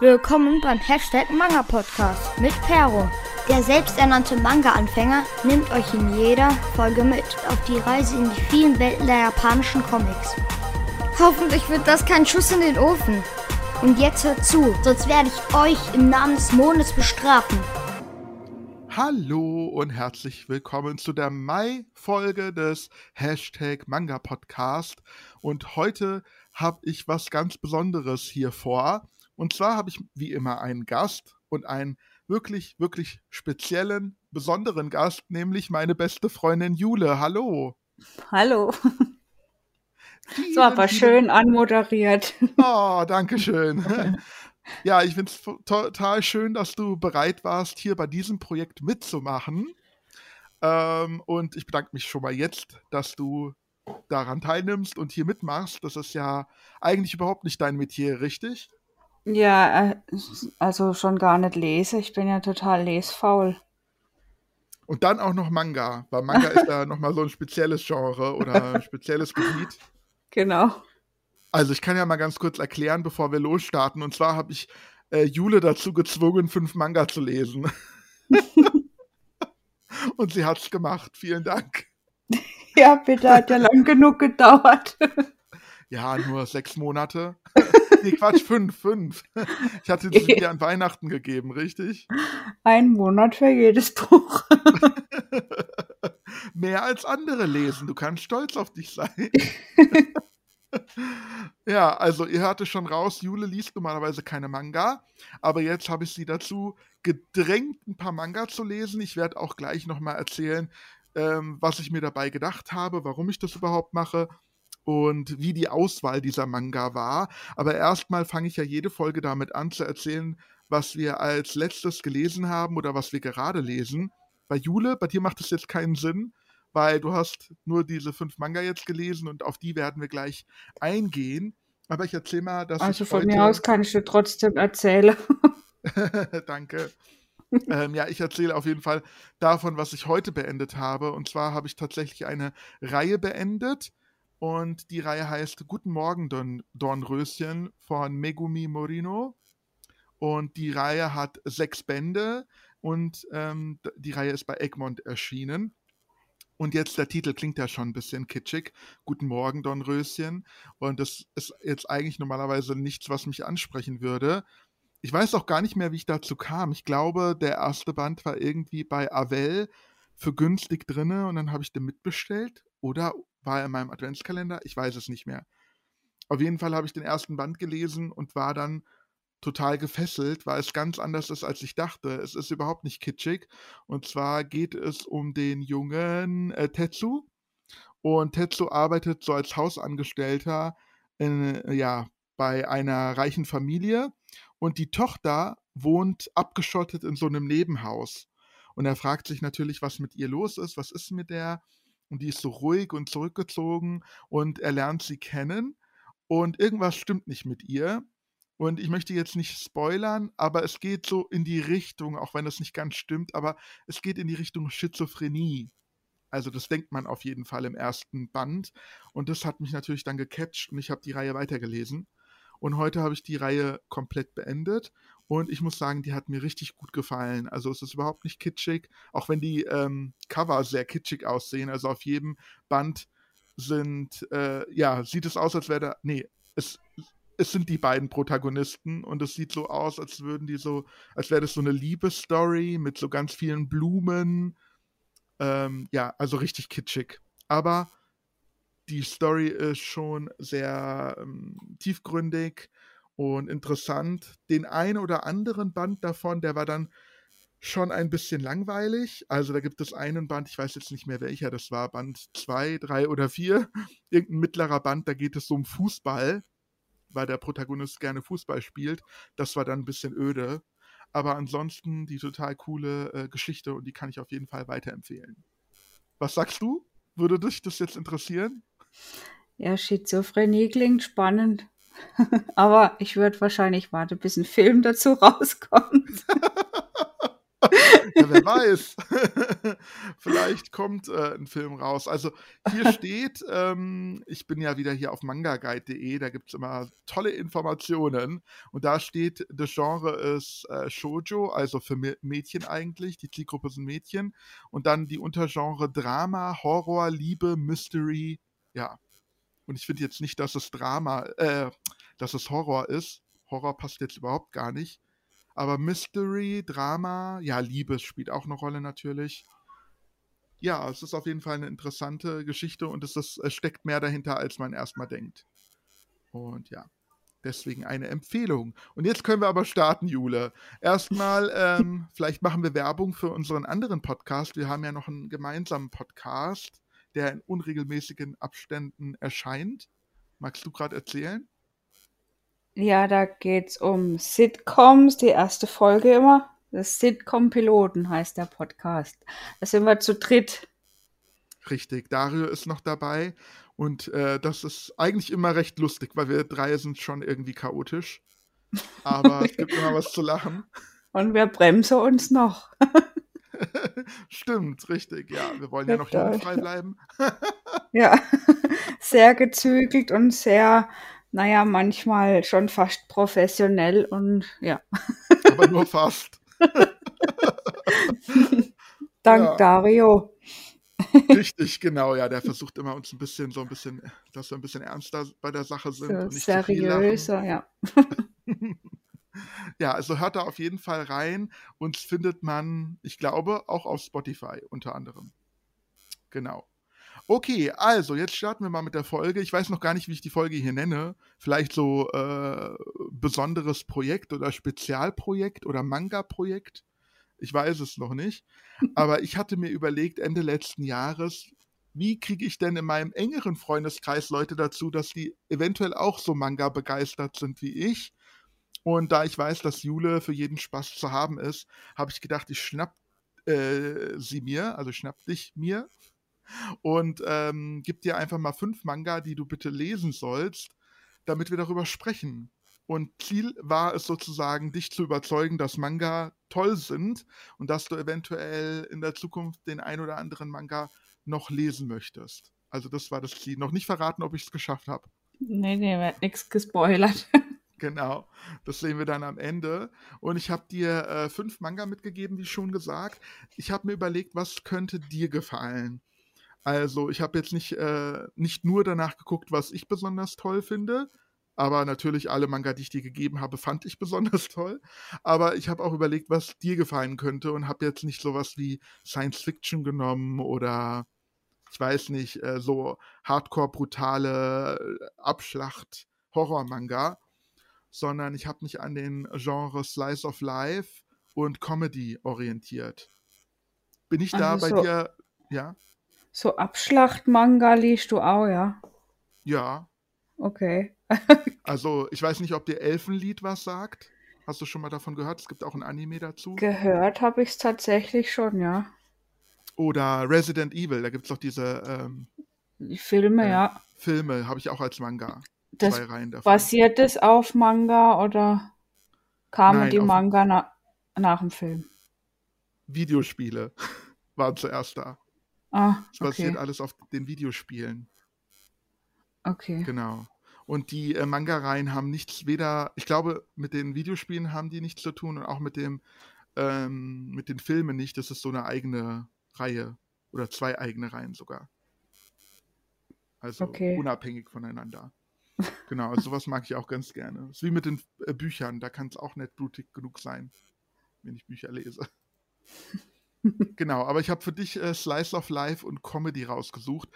Willkommen beim Hashtag Manga Podcast mit Pero. Der selbsternannte Manga-Anfänger nimmt euch in jeder Folge mit auf die Reise in die vielen Welten der japanischen Comics. Hoffentlich wird das kein Schuss in den Ofen. Und jetzt hört zu, sonst werde ich euch im Namen des Mondes bestrafen. Hallo und herzlich willkommen zu der Mai-Folge des Hashtag Manga Podcast. Und heute habe ich was ganz Besonderes hier vor. Und zwar habe ich wie immer einen Gast und einen wirklich, wirklich speziellen, besonderen Gast, nämlich meine beste Freundin Jule. Hallo. Hallo. Vielen, so, aber schön anmoderiert. Oh, danke schön. Ja, ich finde es total schön, dass du bereit warst, hier bei diesem Projekt mitzumachen. Ähm, und ich bedanke mich schon mal jetzt, dass du daran teilnimmst und hier mitmachst. Das ist ja eigentlich überhaupt nicht dein Metier, richtig? Ja, äh, also schon gar nicht lese. Ich bin ja total lesfaul. Und dann auch noch Manga, weil Manga ist ja nochmal so ein spezielles Genre oder ein spezielles Gebiet. Genau. Also ich kann ja mal ganz kurz erklären, bevor wir losstarten. Und zwar habe ich äh, Jule dazu gezwungen, fünf Manga zu lesen. Und sie hat es gemacht. Vielen Dank. Ja, bitte, hat ja lang genug gedauert. Ja, nur sechs Monate. nee, Quatsch, fünf, fünf. Ich hatte sie dir an Weihnachten gegeben, richtig? Ein Monat für jedes Buch. Mehr als andere lesen. Du kannst stolz auf dich sein. ja, also ihr hört es schon raus, Jule liest normalerweise keine Manga, aber jetzt habe ich sie dazu gedrängt, ein paar Manga zu lesen. Ich werde auch gleich nochmal erzählen, ähm, was ich mir dabei gedacht habe, warum ich das überhaupt mache und wie die Auswahl dieser Manga war. Aber erstmal fange ich ja jede Folge damit an zu erzählen, was wir als letztes gelesen haben oder was wir gerade lesen. Bei Jule, bei dir macht es jetzt keinen Sinn, weil du hast nur diese fünf Manga jetzt gelesen und auf die werden wir gleich eingehen. Aber ich erzähle mal, dass Also von mir aus kann ich dir trotzdem erzählen. Danke. ähm, ja, ich erzähle auf jeden Fall davon, was ich heute beendet habe. Und zwar habe ich tatsächlich eine Reihe beendet. Und die Reihe heißt Guten Morgen, Dorn Dornröschen von Megumi Morino. Und die Reihe hat sechs Bände und ähm, die Reihe ist bei Egmont erschienen. Und jetzt der Titel klingt ja schon ein bisschen kitschig. Guten Morgen, Dornröschen. Und das ist jetzt eigentlich normalerweise nichts, was mich ansprechen würde. Ich weiß auch gar nicht mehr, wie ich dazu kam. Ich glaube, der erste Band war irgendwie bei Avel für günstig drinne und dann habe ich den mitbestellt. Oder war er in meinem Adventskalender? Ich weiß es nicht mehr. Auf jeden Fall habe ich den ersten Band gelesen und war dann total gefesselt, weil es ganz anders ist, als ich dachte. Es ist überhaupt nicht kitschig. Und zwar geht es um den jungen äh, Tetsu. Und Tetsu arbeitet so als Hausangestellter in, ja, bei einer reichen Familie. Und die Tochter wohnt abgeschottet in so einem Nebenhaus. Und er fragt sich natürlich, was mit ihr los ist, was ist mit der? Und die ist so ruhig und zurückgezogen und er lernt sie kennen und irgendwas stimmt nicht mit ihr. Und ich möchte jetzt nicht spoilern, aber es geht so in die Richtung, auch wenn das nicht ganz stimmt, aber es geht in die Richtung Schizophrenie. Also das denkt man auf jeden Fall im ersten Band. Und das hat mich natürlich dann gecatcht und ich habe die Reihe weitergelesen. Und heute habe ich die Reihe komplett beendet. Und ich muss sagen, die hat mir richtig gut gefallen. Also es ist überhaupt nicht kitschig, auch wenn die ähm, Cover sehr kitschig aussehen. Also auf jedem Band sind, äh, ja, sieht es aus, als wäre da, nee, es es sind die beiden Protagonisten und es sieht so aus, als würden die so, als wäre das so eine Liebesstory mit so ganz vielen Blumen. Ähm, ja, also richtig kitschig. Aber die Story ist schon sehr ähm, tiefgründig und interessant. Den einen oder anderen Band davon, der war dann schon ein bisschen langweilig. Also da gibt es einen Band, ich weiß jetzt nicht mehr welcher das war, Band 2, 3 oder 4, irgendein mittlerer Band, da geht es um Fußball weil der Protagonist gerne Fußball spielt. Das war dann ein bisschen öde. Aber ansonsten die total coole äh, Geschichte und die kann ich auf jeden Fall weiterempfehlen. Was sagst du? Würde dich das jetzt interessieren? Ja, Schizophrenie klingt spannend. Aber ich würde wahrscheinlich warten, bis ein Film dazu rauskommt. ja, wer weiß. Vielleicht kommt äh, ein Film raus. Also hier steht, ähm, ich bin ja wieder hier auf mangaguide.de, da gibt es immer tolle Informationen. Und da steht, das Genre ist äh, Shoujo, also für Mädchen eigentlich. Die Zielgruppe sind Mädchen. Und dann die Untergenre Drama, Horror, Liebe, Mystery. Ja. Und ich finde jetzt nicht, dass es Drama, äh, dass es Horror ist. Horror passt jetzt überhaupt gar nicht. Aber Mystery, Drama, ja, Liebe spielt auch eine Rolle natürlich. Ja, es ist auf jeden Fall eine interessante Geschichte und es, ist, es steckt mehr dahinter, als man erstmal denkt. Und ja, deswegen eine Empfehlung. Und jetzt können wir aber starten, Jule. Erstmal, ähm, vielleicht machen wir Werbung für unseren anderen Podcast. Wir haben ja noch einen gemeinsamen Podcast, der in unregelmäßigen Abständen erscheint. Magst du gerade erzählen? Ja, da geht's um Sitcoms, die erste Folge immer. Das Sitcom-Piloten heißt der Podcast. Da sind wir zu dritt. Richtig, Dario ist noch dabei. Und äh, das ist eigentlich immer recht lustig, weil wir drei sind schon irgendwie chaotisch. Aber es gibt immer was zu lachen. Und wir bremsen uns noch. Stimmt, richtig, ja. Wir wollen ja noch jugendfrei bleiben. ja, sehr gezügelt und sehr naja, manchmal schon fast professionell und ja. Aber nur fast. Dank ja. Dario. Richtig, genau, ja, der versucht immer uns ein bisschen, so ein bisschen, dass wir ein bisschen ernster bei der Sache sind. So und nicht seriöser, ja. Ja, also hört da auf jeden Fall rein. Uns findet man, ich glaube, auch auf Spotify unter anderem. Genau. Okay, also jetzt starten wir mal mit der Folge. Ich weiß noch gar nicht, wie ich die Folge hier nenne. Vielleicht so äh, besonderes Projekt oder Spezialprojekt oder Manga-Projekt. Ich weiß es noch nicht. Aber ich hatte mir überlegt, Ende letzten Jahres, wie kriege ich denn in meinem engeren Freundeskreis Leute dazu, dass die eventuell auch so Manga begeistert sind wie ich? Und da ich weiß, dass Jule für jeden Spaß zu haben ist, habe ich gedacht, ich schnapp äh, sie mir, also schnapp dich mir und ähm, gib dir einfach mal fünf Manga, die du bitte lesen sollst, damit wir darüber sprechen. Und Ziel war es sozusagen, dich zu überzeugen, dass Manga toll sind und dass du eventuell in der Zukunft den ein oder anderen Manga noch lesen möchtest. Also das war das Ziel. Noch nicht verraten, ob ich es geschafft habe. Nee, nee, wird nichts gespoilert. Genau, das sehen wir dann am Ende. Und ich habe dir äh, fünf Manga mitgegeben, wie schon gesagt. Ich habe mir überlegt, was könnte dir gefallen. Also ich habe jetzt nicht, äh, nicht nur danach geguckt, was ich besonders toll finde, aber natürlich alle Manga, die ich dir gegeben habe, fand ich besonders toll. Aber ich habe auch überlegt, was dir gefallen könnte und habe jetzt nicht sowas wie Science Fiction genommen oder ich weiß nicht, äh, so hardcore brutale äh, Abschlacht Horror-Manga, sondern ich habe mich an den Genres Slice of Life und Comedy orientiert. Bin ich da also bei so. dir? Ja. So Abschlacht-Manga liest du auch, ja? Ja. Okay. also, ich weiß nicht, ob dir Elfenlied was sagt. Hast du schon mal davon gehört? Es gibt auch ein Anime dazu. Gehört habe ich es tatsächlich schon, ja. Oder Resident Evil, da gibt es doch diese ähm, Filme, äh, ja. Filme habe ich auch als Manga. Das Zwei Reihen davon. Basiert es auf Manga oder kamen Nein, die Manga na nach dem Film? Videospiele waren zuerst da. Ah, es basiert alles auf den Videospielen. Okay. Genau. Und die äh, Manga-Reihen haben nichts, weder, ich glaube, mit den Videospielen haben die nichts zu tun und auch mit dem, ähm, mit den Filmen nicht. Das ist so eine eigene Reihe oder zwei eigene Reihen sogar. Also okay. unabhängig voneinander. Genau, also sowas mag ich auch ganz gerne. Das ist wie mit den äh, Büchern, da kann es auch nicht blutig genug sein, wenn ich Bücher lese. genau, aber ich habe für dich äh, Slice of Life und Comedy rausgesucht.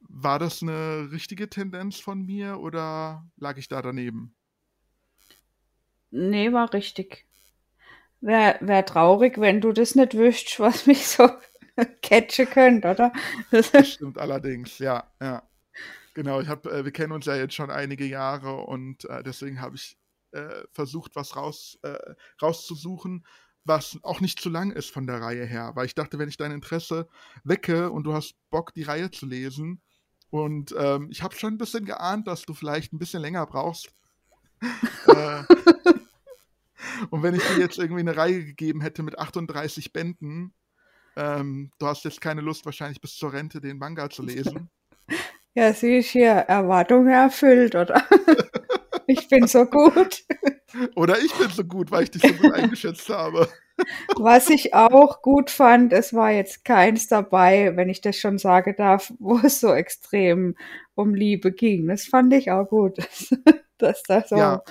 War das eine richtige Tendenz von mir oder lag ich da daneben? Nee, war richtig. Wäre wär traurig, wenn du das nicht wüsstest, was mich so catchen könnte, oder? Das stimmt allerdings, ja, ja. Genau, ich hab, äh, wir kennen uns ja jetzt schon einige Jahre und äh, deswegen habe ich äh, versucht, was raus, äh, rauszusuchen, was auch nicht zu lang ist von der Reihe her, weil ich dachte, wenn ich dein Interesse wecke und du hast Bock, die Reihe zu lesen, und ähm, ich habe schon ein bisschen geahnt, dass du vielleicht ein bisschen länger brauchst. äh, Und wenn ich dir jetzt irgendwie eine Reihe gegeben hätte mit 38 Bänden, ähm, du hast jetzt keine Lust, wahrscheinlich bis zur Rente den Manga zu lesen. Ja, sie ist hier Erwartungen erfüllt, oder? ich bin so gut. Oder ich bin so gut, weil ich dich so gut eingeschätzt habe. Was ich auch gut fand, es war jetzt keins dabei, wenn ich das schon sagen darf, wo es so extrem um Liebe ging. Das fand ich auch gut, dass das so Ja.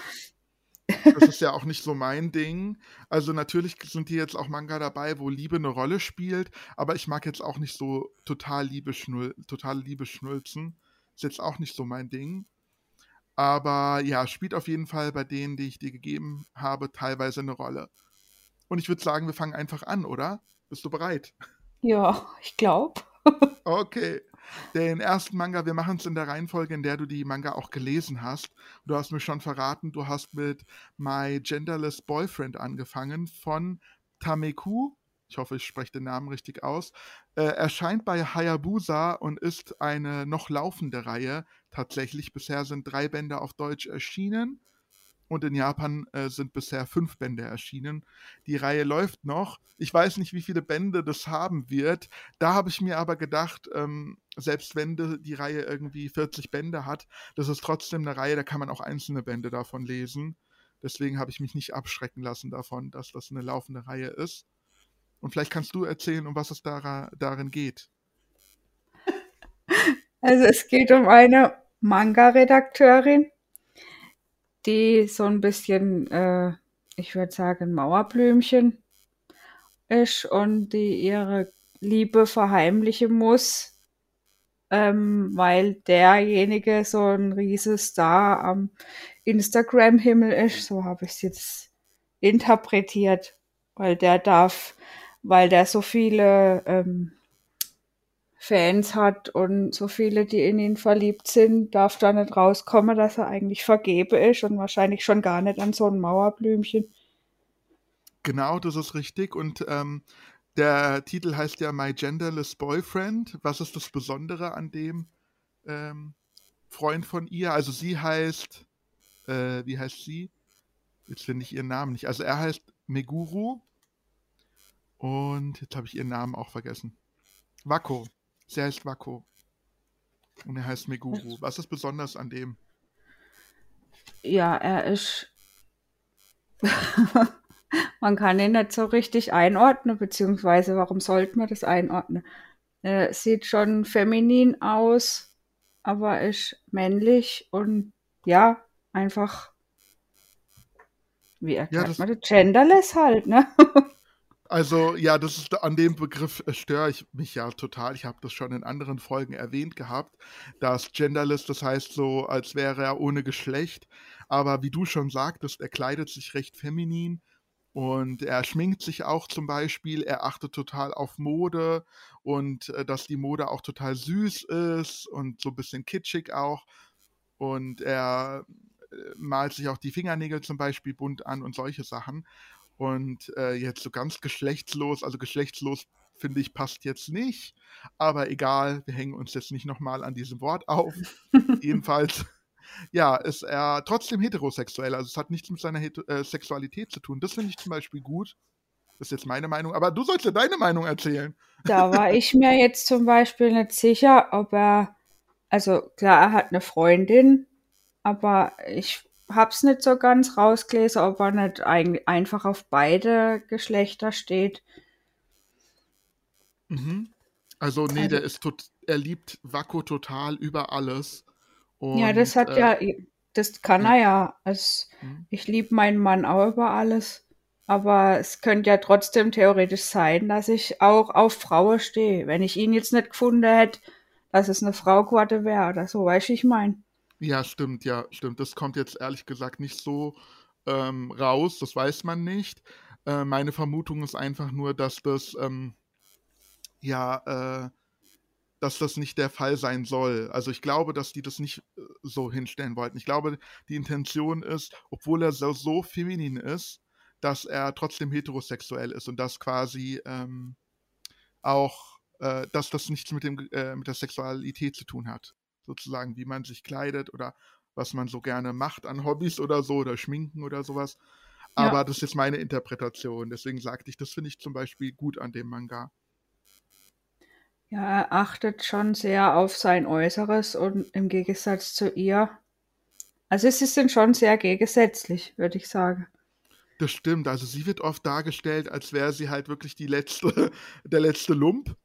Das ist ja auch nicht so mein Ding. Also natürlich sind hier jetzt auch Manga dabei, wo Liebe eine Rolle spielt, aber ich mag jetzt auch nicht so total Liebe schnul totale Liebe schnulzen. Ist jetzt auch nicht so mein Ding. Aber ja, spielt auf jeden Fall bei denen, die ich dir gegeben habe, teilweise eine Rolle. Und ich würde sagen, wir fangen einfach an, oder? Bist du bereit? Ja, ich glaube. Okay. Den ersten Manga, wir machen es in der Reihenfolge, in der du die Manga auch gelesen hast. Du hast mir schon verraten, du hast mit My Genderless Boyfriend angefangen von Tameku. Ich hoffe, ich spreche den Namen richtig aus. Äh, erscheint bei Hayabusa und ist eine noch laufende Reihe. Tatsächlich, bisher sind drei Bände auf Deutsch erschienen und in Japan äh, sind bisher fünf Bände erschienen. Die Reihe läuft noch. Ich weiß nicht, wie viele Bände das haben wird. Da habe ich mir aber gedacht, ähm, selbst wenn die, Reihe irgendwie 40 Bände hat, das ist trotzdem eine Reihe, da kann man auch einzelne Bände davon lesen. Deswegen habe ich mich nicht abschrecken lassen davon, dass das eine laufende Reihe ist. Und vielleicht kannst du erzählen, um was es dara darin geht. Also es geht um eine Manga-Redakteurin, die so ein bisschen, äh, ich würde sagen, Mauerblümchen ist und die ihre Liebe verheimlichen muss, ähm, weil derjenige so ein riesen Star am Instagram-Himmel ist. So habe ich es jetzt interpretiert, weil der darf, weil der so viele ähm, Fans hat und so viele, die in ihn verliebt sind, darf da nicht rauskommen, dass er eigentlich vergebe ist und wahrscheinlich schon gar nicht an so ein Mauerblümchen. Genau, das ist richtig. Und ähm, der Titel heißt ja My Genderless Boyfriend. Was ist das Besondere an dem ähm, Freund von ihr? Also sie heißt, äh, wie heißt sie? Jetzt finde ich ihren Namen nicht. Also er heißt Meguru. Und jetzt habe ich ihren Namen auch vergessen. Wako. Sie heißt Wako. Und er heißt Meguru. Was ist besonders an dem? Ja, er ist. man kann ihn nicht so richtig einordnen, beziehungsweise warum sollte man das einordnen? Er sieht schon feminin aus, aber ist männlich und ja, einfach. Wie erklärt das- man das? Genderless halt, ne? Also, ja, das ist an dem Begriff äh, störe ich mich ja total. Ich habe das schon in anderen Folgen erwähnt gehabt. Das Genderless, das heißt so, als wäre er ohne Geschlecht. Aber wie du schon sagtest, er kleidet sich recht feminin und er schminkt sich auch zum Beispiel. Er achtet total auf Mode und äh, dass die Mode auch total süß ist und so ein bisschen kitschig auch. Und er äh, malt sich auch die Fingernägel zum Beispiel bunt an und solche Sachen. Und äh, jetzt so ganz geschlechtslos, also geschlechtslos finde ich passt jetzt nicht, aber egal, wir hängen uns jetzt nicht nochmal an diesem Wort auf. Jedenfalls, ja, ist er trotzdem heterosexuell, also es hat nichts mit seiner Heto äh, Sexualität zu tun. Das finde ich zum Beispiel gut. Das ist jetzt meine Meinung, aber du sollst ja deine Meinung erzählen. Da war ich mir jetzt zum Beispiel nicht sicher, ob er, also klar, er hat eine Freundin, aber ich hab's nicht so ganz rausgelesen, ob er nicht ein, einfach auf beide Geschlechter steht. Mhm. Also, nee, Also- der ist tot, er liebt Wako total über alles. Und, ja, das hat äh, ja, das kann er ja. Also, Mhm. ich liebe meinen Mann auch über alles. Aber es könnte ja trotzdem theoretisch sein, dass ich auch auf Frauen stehe. Wenn ich ihn jetzt nicht gefunden hätte, dass es eine Frau geworden wäre oder so, weißt du, ich mein. Ja, stimmt, ja, stimmt. Das kommt jetzt ehrlich gesagt nicht so ähm, raus, das weiß man nicht. Äh, meine Vermutung ist einfach nur, dass das, ähm, ja, äh, dass das nicht der Fall sein soll. Also ich glaube, dass die das nicht äh, so hinstellen wollten. Ich glaube, die Intention ist, obwohl er so, so feminin ist, dass er trotzdem heterosexuell ist und dass quasi ähm, auch, äh, dass das nichts mit, dem, äh, mit der Sexualität zu tun hat. Sozusagen, wie man sich kleidet oder was man so gerne macht an Hobbys oder so oder Schminken oder sowas. Aber das ist jetzt meine Interpretation. Deswegen sagte ich, das finde ich zum Beispiel gut an dem Manga. Ja, er achtet schon sehr auf sein Äußeres und im Gegensatz zu ihr. Also es ist dann schon sehr gegensätzlich, würde ich sagen. Das stimmt. Also sie wird oft dargestellt, als wäre sie halt wirklich die letzte, der letzte Lump.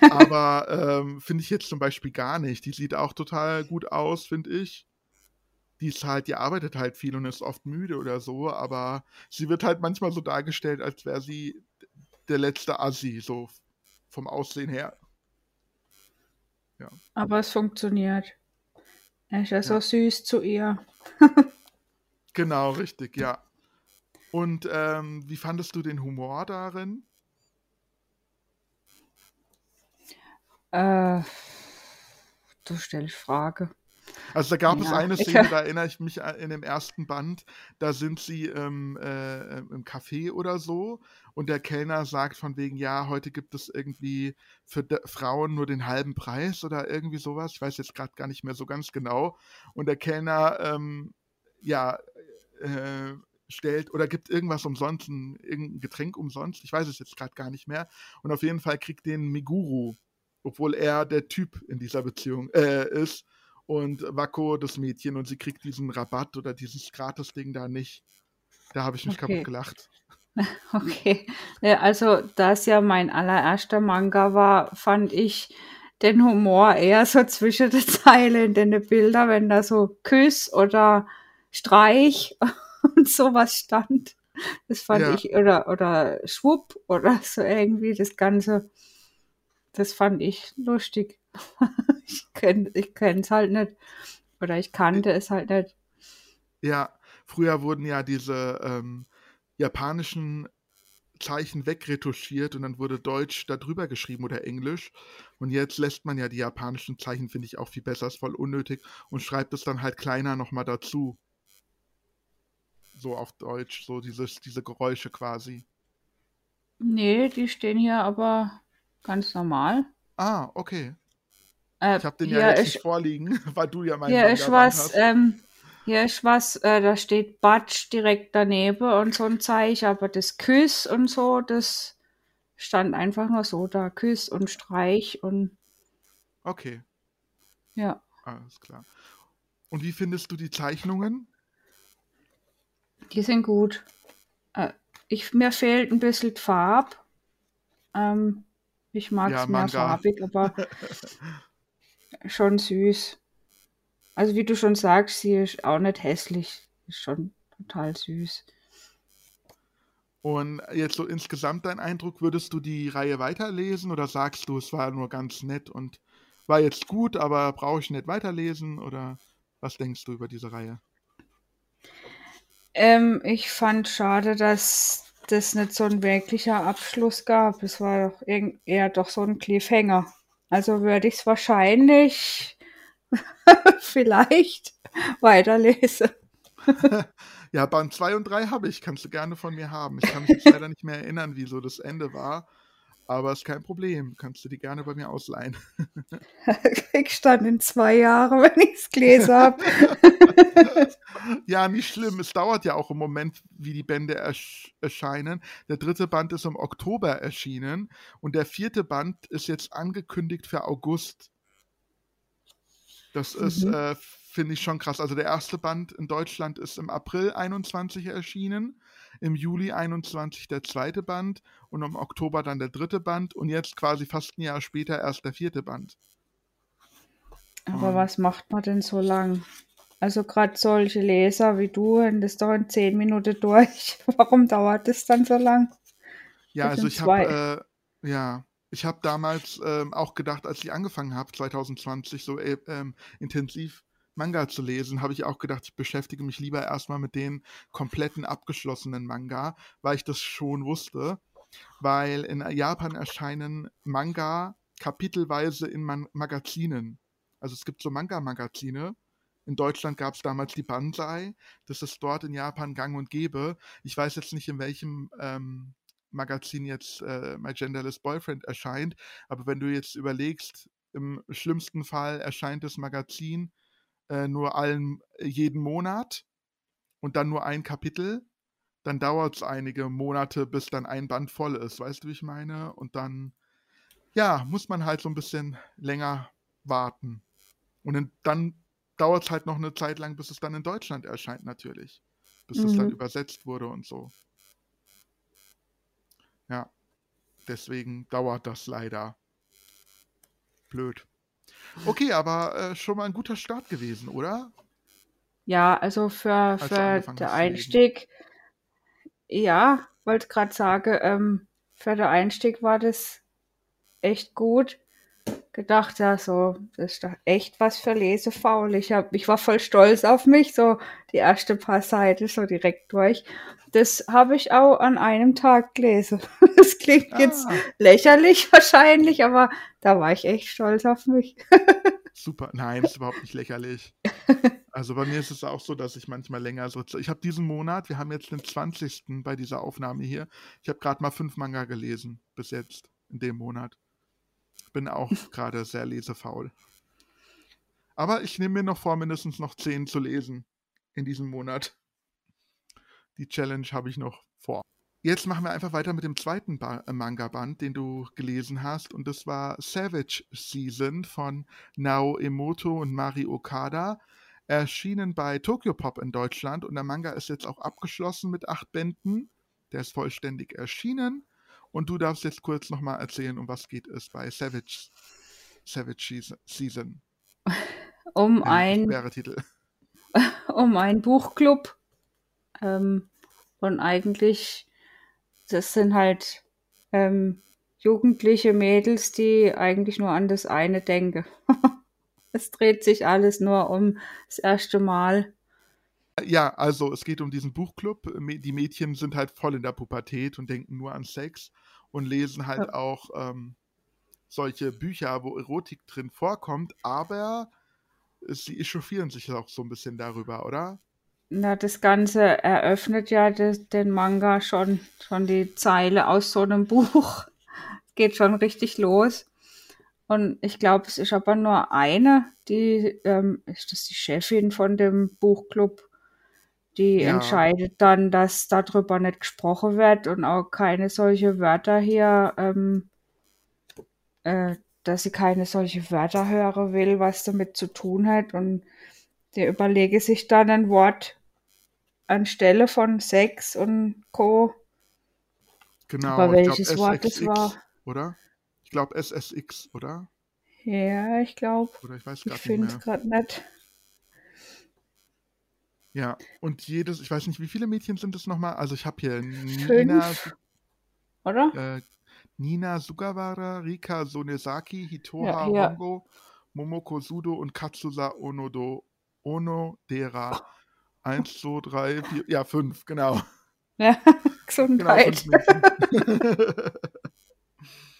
Aber ähm, finde ich jetzt zum Beispiel gar nicht. Die sieht auch total gut aus, finde ich. Die ist halt, die arbeitet halt viel und ist oft müde oder so, aber sie wird halt manchmal so dargestellt, als wäre sie der letzte Assi, so vom Aussehen her. Ja. Aber es funktioniert. Er ist ja, ja. so süß zu ihr. genau, richtig, ja. Und ähm, wie fandest du den Humor darin? Äh, du stellst Frage. Also da gab ja, es eine Szene, da erinnere ich mich in dem ersten Band, da sind sie ähm, äh, im Café oder so und der Kellner sagt von wegen, ja, heute gibt es irgendwie für Frauen nur den halben Preis oder irgendwie sowas. Ich weiß jetzt gerade gar nicht mehr so ganz genau. Und der Kellner, ähm, ja, äh, stellt oder gibt irgendwas umsonst, ein, irgendein Getränk umsonst. Ich weiß es jetzt gerade gar nicht mehr. Und auf jeden Fall kriegt den Miguru, obwohl er der Typ in dieser Beziehung äh, ist und Wako das Mädchen und sie kriegt diesen Rabatt oder dieses Gratis-Ding da nicht. Da habe ich mich okay. kaputt gelacht. Okay, ja, also da es ja mein allererster Manga war, fand ich den Humor eher so zwischen den Zeilen in den Bildern, wenn da so Küss oder Streich und sowas stand. Das fand ja. ich, oder, oder Schwupp oder so irgendwie, das Ganze, das fand ich lustig. ich kenne ich es halt nicht. Oder ich kannte es halt nicht. Ja, früher wurden ja diese ähm, japanischen Zeichen wegretuschiert und dann wurde Deutsch darüber geschrieben oder Englisch. Und jetzt lässt man ja die japanischen Zeichen, finde ich auch viel besser, ist voll unnötig und schreibt es dann halt kleiner nochmal dazu. So auf Deutsch, so dieses, diese Geräusche quasi. Nee, die stehen hier aber ganz normal. Ah, okay. Äh, ich habe den ja jetzt nicht vorliegen, weil du ja meinen Hier ist was, ähm, hier ist was, äh, da steht Batsch direkt daneben und so ein Zeichen, aber das Küss und so, das stand einfach nur so da. Küss und Streich und. Okay. Ja. Alles klar. Und wie findest du die Zeichnungen? Die sind gut. Äh, ich, mir fehlt ein bisschen Farb. Ähm, ich mag es ja, mehr farbig, aber schon süß. Also wie du schon sagst, sie ist auch nicht hässlich. Ist schon total süß. Und jetzt so insgesamt dein Eindruck, würdest du die Reihe weiterlesen oder sagst du, es war nur ganz nett und war jetzt gut, aber brauche ich nicht weiterlesen oder was denkst du über diese Reihe? Ähm, ich fand schade, dass das nicht so ein wirklicher Abschluss gab. Es war doch eher doch so ein Cliffhanger. Also würde ich es wahrscheinlich vielleicht weiterlesen. ja, Band 2 und 3 habe ich, kannst du gerne von mir haben. Ich kann mich jetzt leider nicht mehr erinnern, wie so das Ende war. Aber ist kein Problem. Kannst du die gerne bei mir ausleihen. Kriegst dann in zwei Jahren, wenn ich es gelesen habe. ja, nicht schlimm. Es dauert ja auch im Moment, wie die Bände ersch erscheinen. Der dritte Band ist im Oktober erschienen und der vierte Band ist jetzt angekündigt für August. Das ist, mhm. äh, finde ich schon krass. Also der erste Band in Deutschland ist im April 21 erschienen im Juli 21 der zweite Band und im Oktober dann der dritte Band und jetzt quasi fast ein Jahr später erst der vierte Band. Aber um, was macht man denn so lang? Also gerade solche Leser wie du, das doch in zehn Minuten durch. Warum dauert das dann so lang? Ja, das also ich habe äh, ja, ich habe damals äh, auch gedacht, als ich angefangen habe, 2020 so äh, ähm, intensiv Manga zu lesen, habe ich auch gedacht, ich beschäftige mich lieber erstmal mit den kompletten abgeschlossenen Manga, weil ich das schon wusste. Weil in Japan erscheinen Manga kapitelweise in Man Magazinen. Also es gibt so Manga-Magazine. In Deutschland gab es damals die Banzai. Das ist dort in Japan gang und gäbe. Ich weiß jetzt nicht, in welchem ähm, Magazin jetzt äh, My Genderless Boyfriend erscheint, aber wenn du jetzt überlegst, im schlimmsten Fall erscheint das Magazin äh, nur allen, äh, jeden Monat und dann nur ein Kapitel. dann dauert es einige Monate, bis dann ein Band voll ist. Weißt du, wie ich meine? Und dann, ja, muss man halt so ein bisschen länger warten. Und dann dauert es halt noch eine Zeit lang, bis es dann in Deutschland erscheint, natürlich. Bis mhm. es dann übersetzt wurde und so. Ja, deswegen dauert das leider. Blöd. Okay, aber äh, schon mal ein guter Start gewesen, oder? Ja, also für, für den Einstieg, ja, wollte gerade sagen, ähm, für den Einstieg war das echt gut. Gedacht, ja, so, das ist doch echt was für Lesefaul. Ich, hab, ich war voll stolz auf mich, so die erste paar Seiten so direkt durch. Das habe ich auch an einem Tag gelesen. Das klingt ah. jetzt lächerlich wahrscheinlich, aber da war ich echt stolz auf mich. Super. Nein, ist überhaupt nicht lächerlich. Also bei mir ist es auch so, dass ich manchmal länger so. Ich habe diesen Monat, wir haben jetzt den 20. bei dieser Aufnahme hier. Ich habe gerade mal fünf Manga gelesen bis jetzt in dem Monat. Bin auch gerade sehr lesefaul. Aber ich nehme mir noch vor, mindestens noch zehn zu lesen in diesem Monat. Die Challenge habe ich noch vor. Jetzt machen wir einfach weiter mit dem zweiten äh, Manga-Band, den du gelesen hast. Und das war Savage Season von Nao Emoto und Mari Okada. Erschienen bei Tokyo Pop in Deutschland. Und der Manga ist jetzt auch abgeschlossen mit acht Bänden. Der ist vollständig erschienen. Und du darfst jetzt kurz nochmal erzählen, um was geht es bei Savage, Savage Season. Um ein, Titel. um einen Buchclub. Ähm, und eigentlich das sind halt ähm, jugendliche Mädels, die eigentlich nur an das eine denken. es dreht sich alles nur um das erste Mal. Ja, also es geht um diesen Buchclub. Die Mädchen sind halt voll in der Pubertät und denken nur an Sex und lesen halt ja. auch ähm, solche Bücher, wo Erotik drin vorkommt, aber sie echauffieren sich auch so ein bisschen darüber, oder? Na, das Ganze eröffnet ja das, den Manga schon, schon die Zeile aus so einem Buch. Geht schon richtig los. Und ich glaube, es ist aber nur eine, die, ähm, ist das die Chefin von dem Buchclub, die ja. entscheidet dann, dass darüber nicht gesprochen wird und auch keine solche Wörter hier, ähm, äh, dass sie keine solche Wörter hören will, was damit zu tun hat. Und der überlege sich dann ein Wort, anstelle von Sex und Co. Genau, Aber welches glaub, Wort SXX, das war? Oder? Ich glaube SSX, oder? Ja, ich glaube. Oder ich weiß gerade nicht. Ich finde es gerade nicht. Ja, und jedes, ich weiß nicht, wie viele Mädchen sind es nochmal? Also ich habe hier Nina, Fünf, oder? Äh, Nina Sugawara, Rika Sonesaki, Hitoha ja, ja. Hongo, Momoko Sudo und Katsusa Onodo Onodera. Eins, zwei, drei, vier, ja, fünf, genau. Ja, Gesundheit. Genau,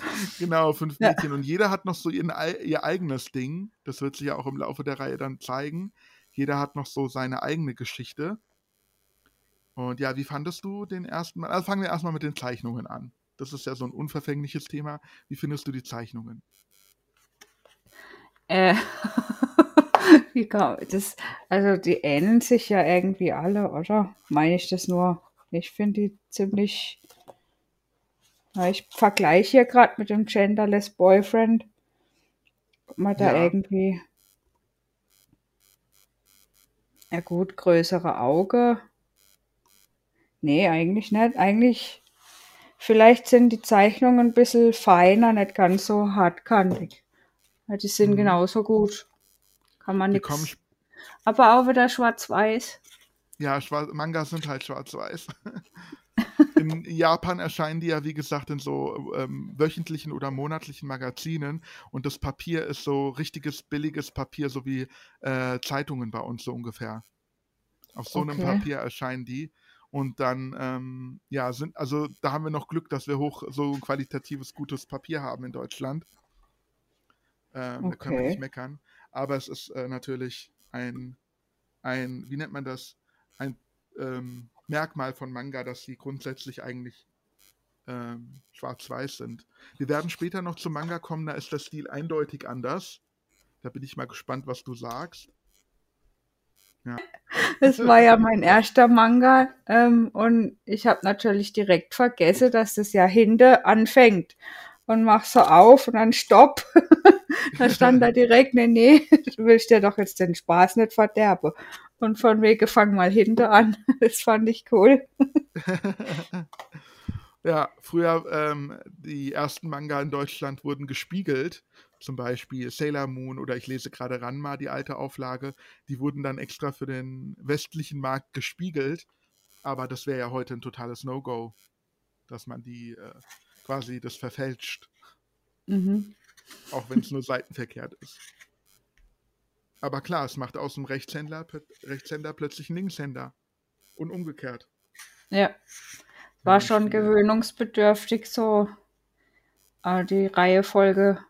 fünf genau, fünf ja. Mädchen. Und jeder hat noch so ihren, ihr eigenes Ding. Das wird sich ja auch im Laufe der Reihe dann zeigen. Jeder hat noch so seine eigene Geschichte. Und ja, wie fandest du den ersten Mal? Also fangen wir erstmal mit den Zeichnungen an. Das ist ja so ein unverfängliches Thema. Wie findest du die Zeichnungen? Äh, Wie kann das, also die ähneln sich ja irgendwie alle, oder? Meine ich das nur? Ich finde die ziemlich. Ja, ich vergleiche hier gerade mit dem Genderless Boyfriend. Ob man da ja. irgendwie. Ja, gut, größere Auge. Nee, eigentlich nicht. Eigentlich. Vielleicht sind die Zeichnungen ein bisschen feiner, nicht ganz so hartkantig. Ja, die sind mhm. genauso gut. Kann man nichts. Aber auch wieder schwarz-weiß. Ja, Schwarz Mangas sind halt schwarz-weiß. in Japan erscheinen die ja, wie gesagt, in so ähm, wöchentlichen oder monatlichen Magazinen und das Papier ist so richtiges, billiges Papier, so wie äh, Zeitungen bei uns so ungefähr. Auf so okay. einem Papier erscheinen die und dann, ähm, ja, sind, also da haben wir noch Glück, dass wir hoch so ein qualitatives, gutes Papier haben in Deutschland. Ähm, okay. Da können wir nicht meckern aber es ist äh, natürlich ein, ein, wie nennt man das, ein ähm, Merkmal von Manga, dass sie grundsätzlich eigentlich ähm, schwarz-weiß sind. Wir werden später noch zum Manga kommen, da ist der Stil eindeutig anders. Da bin ich mal gespannt, was du sagst. Ja. Das war ja mein erster Manga ähm, und ich habe natürlich direkt vergessen, dass das ja hinten anfängt und mach so auf und dann stopp. da stand da direkt, nee, nee, du willst dir doch jetzt den Spaß nicht verderben. Und von wegen fang mal hinten an. Das fand ich cool. ja, früher ähm, die ersten Manga in Deutschland wurden gespiegelt. Zum Beispiel Sailor Moon oder ich lese gerade Ranma, die alte Auflage. Die wurden dann extra für den westlichen Markt gespiegelt. Aber das wäre ja heute ein totales No-Go, dass man die äh, quasi das verfälscht. Mhm. Auch wenn es nur seitenverkehrt ist. Aber klar, es macht aus dem Rechtshändler, Rechtshänder plötzlich einen Linkshänder. Und umgekehrt. Ja. War schon gewöhnungsbedürftig, so äh, die Reihefolge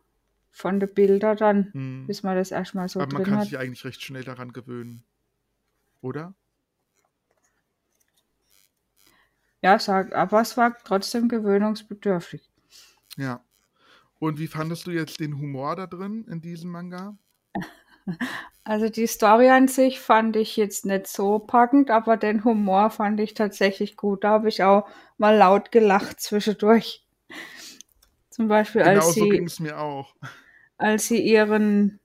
von den Bildern dann, hm. bis man das erstmal so Aber man kann hat. sich eigentlich recht schnell daran gewöhnen. Oder? Ja, sag, aber es war trotzdem gewöhnungsbedürftig. Ja. Und wie fandest du jetzt den Humor da drin in diesem Manga? Also die Story an sich fand ich jetzt nicht so packend, aber den Humor fand ich tatsächlich gut. Da habe ich auch mal laut gelacht zwischendurch. Zum Beispiel genau als so sie, mir auch. als sie ihren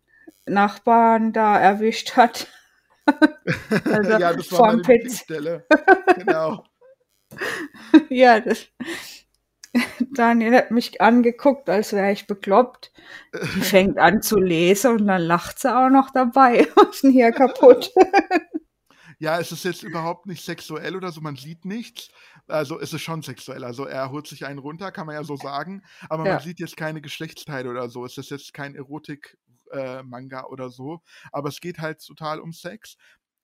Nachbarn da erwischt hat. also ja, das war meine Stelle. Genau. ja, das, Daniel hat mich angeguckt, als wäre ich bekloppt. Die fängt an zu lesen und dann lacht sie auch noch dabei. Was ist denn hier kaputt? Ja, es ist jetzt überhaupt nicht sexuell oder so, man sieht nichts. Also es ist schon sexuell. Also er holt sich einen runter, kann man ja so sagen. Aber ja. man sieht jetzt keine Geschlechtsteile oder so. Es ist jetzt kein Erotik-Manga äh, oder so. Aber es geht halt total um Sex.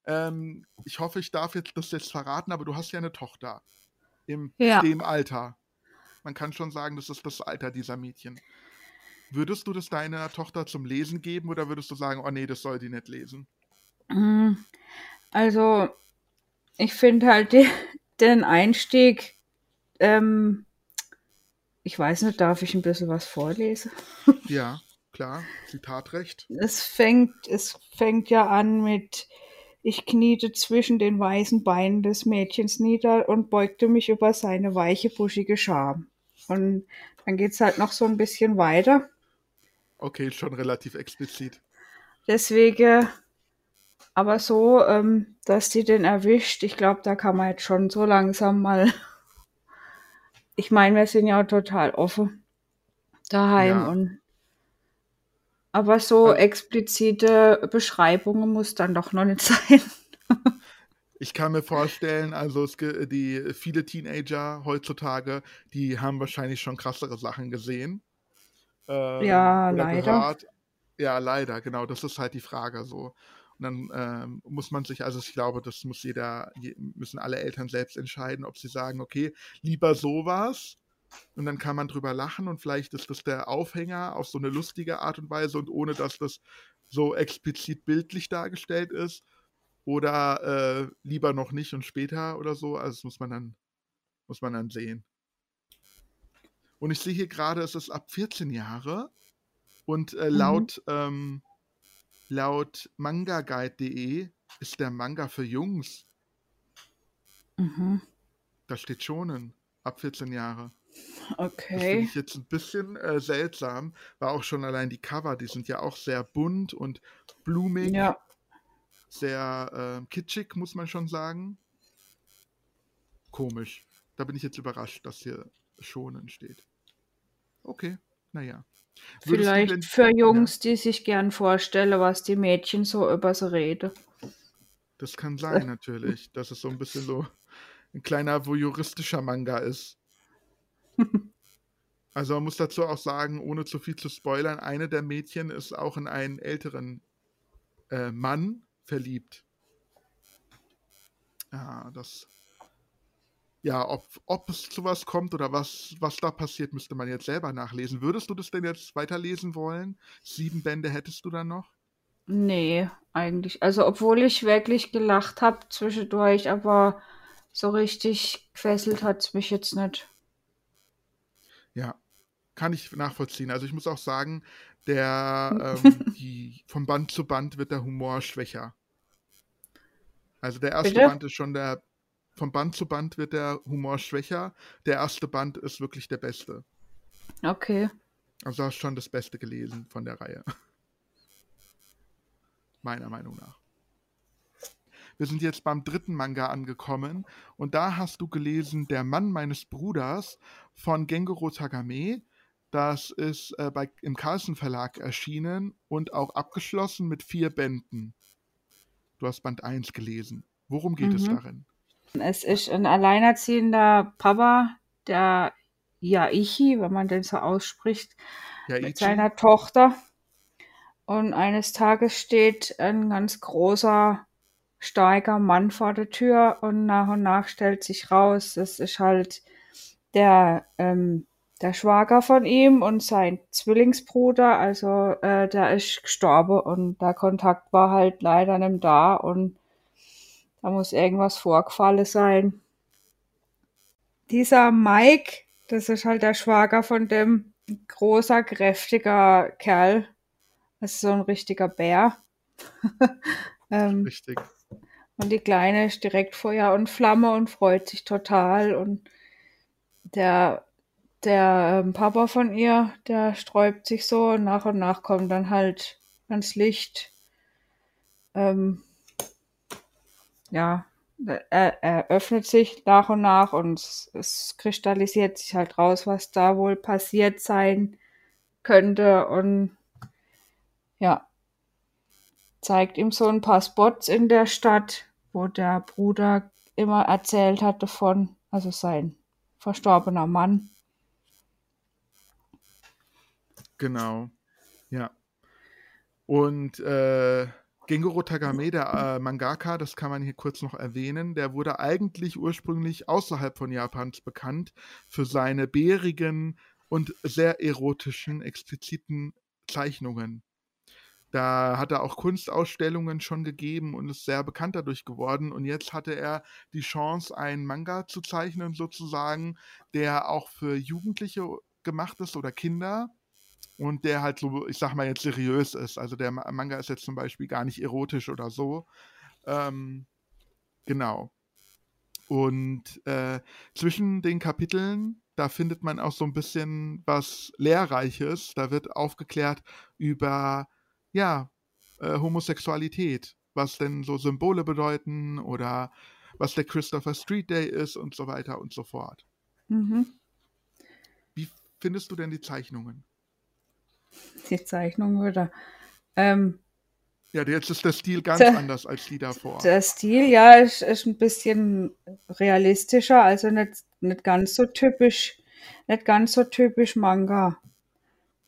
Ähm, ich hoffe, ich darf jetzt das jetzt verraten, aber du hast ja eine Tochter im ja. dem Alter. Man kann schon sagen, das ist das Alter dieser Mädchen. Würdest du das deiner Tochter zum Lesen geben oder würdest du sagen, oh nee, das soll die nicht lesen? Mm, also, ich finde halt die, den Einstieg, ähm, ich weiß nicht, darf ich ein bisschen was vorlesen? Ja, klar, Zitatrecht. Es fängt, es fängt ja an mit, ich kniete zwischen den weißen Beinen des Mädchens nieder und beugte mich über seine weiche, buschige Scham. Und dann geht es halt noch so ein bisschen weiter. Okay, schon relativ explizit. Deswegen, aber so, ähm, dass die den erwischt, ich glaube, da kann man jetzt schon so langsam mal. Ich meine, wir sind ja auch total offen daheim ja. und aber so explizite Beschreibungen muss dann doch noch nicht sein. Ich kann mir vorstellen, also es, die viele Teenager heutzutage, die haben wahrscheinlich schon krassere Sachen gesehen. Ähm, ja, leider. Gehört. Ja, leider, genau, das ist halt die Frage so. Und dann ähm, muss man sich, also ich glaube, das muss jeder, müssen alle Eltern selbst entscheiden, ob sie sagen, okay, lieber sowas. Und dann kann man drüber lachen und vielleicht ist das der Aufhänger auf so eine lustige Art und Weise und ohne dass das so explizit bildlich dargestellt ist oder äh, lieber noch nicht und später oder so. Also das muss man dann, muss man dann sehen. Und ich sehe hier gerade, es ist ab 14 Jahre und äh, mhm. laut, mhm. ähm, laut mangaguide.de ist der Manga für Jungs. Mhm. Da steht schonen, ab 14 Jahre. Okay. Das finde ich jetzt ein bisschen äh, seltsam, war auch schon allein die Cover, die sind ja auch sehr bunt und blumig. Ja sehr äh, kitschig, muss man schon sagen. Komisch. Da bin ich jetzt überrascht, dass hier schonen steht. Okay, naja. Vielleicht denn, für Jungs, ja. die sich gern vorstellen, was die Mädchen so über sie reden. Das kann sein, natürlich. dass es so ein bisschen so ein kleiner voyeuristischer Manga ist. also man muss dazu auch sagen, ohne zu viel zu spoilern, eine der Mädchen ist auch in einen älteren äh, Mann verliebt. Ja, das. Ja, ob, ob es zu was kommt oder was, was da passiert, müsste man jetzt selber nachlesen. Würdest du das denn jetzt weiterlesen wollen? Sieben Bände hättest du dann noch? Nee, eigentlich. Also, obwohl ich wirklich gelacht habe zwischendurch, aber so richtig gefesselt hat es mich jetzt nicht. Ja, kann ich nachvollziehen. Also, ich muss auch sagen, der, ähm, die, vom Band zu Band wird der Humor schwächer. Also der erste Bitte? Band ist schon der, von Band zu Band wird der Humor schwächer. Der erste Band ist wirklich der beste. Okay. Also hast schon das Beste gelesen von der Reihe. Meiner Meinung nach. Wir sind jetzt beim dritten Manga angekommen und da hast du gelesen Der Mann meines Bruders von Gengoro Tagame. Das ist äh, bei, im Carlsen Verlag erschienen und auch abgeschlossen mit vier Bänden. Du hast Band 1 gelesen. Worum geht es Mhm. darin? Es ist ein alleinerziehender Papa, der Yaichi, wenn man den so ausspricht, Ja, mit seiner Tochter. Und eines Tages steht ein ganz großer, starker Mann vor der Tür und nach und nach stellt sich raus, es ist halt der, ähm, der Schwager von ihm und sein Zwillingsbruder, also äh, der ist gestorben und der Kontakt war halt leider nicht da und da muss irgendwas vorgefallen sein. Dieser Mike, das ist halt der Schwager von dem großer, kräftiger Kerl. Das ist so ein richtiger Bär. ähm, Richtig. und die Kleine ist direkt Feuer und Flamme und freut sich total. Und der, der ähm, Papa von ihr, der sträubt sich so und nach und nach kommt dann halt ans Licht. Ähm, ja, er, er öffnet sich nach und nach und es, es kristallisiert sich halt raus, was da wohl passiert sein könnte. Und ja, zeigt ihm so ein paar Spots in der Stadt, wo der Bruder immer erzählt hat davon, also sein verstorbener Mann. Genau. Ja. Und äh, Gengoro Tagame, der äh, Mangaka, das kann man hier kurz noch erwähnen, der wurde eigentlich ursprünglich außerhalb von Japans bekannt für seine bärigen und sehr erotischen, expliziten Zeichnungen. Da hat er auch Kunstausstellungen schon gegeben und ist sehr bekannt dadurch geworden. Und jetzt hatte er die Chance, einen Manga zu zeichnen, sozusagen, der auch für Jugendliche gemacht ist oder Kinder und der halt so, ich sag mal jetzt seriös ist. Also der Ma- Manga ist jetzt zum Beispiel gar nicht erotisch oder so. Ähm, genau. Und äh, zwischen den Kapiteln, da findet man auch so ein bisschen was Lehrreiches. Da wird aufgeklärt über, ja, äh, Homosexualität, was denn so Symbole bedeuten oder was der Christopher Street Day ist und so weiter und so fort. Mhm. Wie findest du denn die Zeichnungen? Die Zeichnung wieder. Ähm, Ja, jetzt ist der Stil ganz Der- anders als die davor. Der Stil, ja, ist, ist ein bisschen realistischer, also nicht, nicht ganz so typisch, nicht ganz so typisch Manga.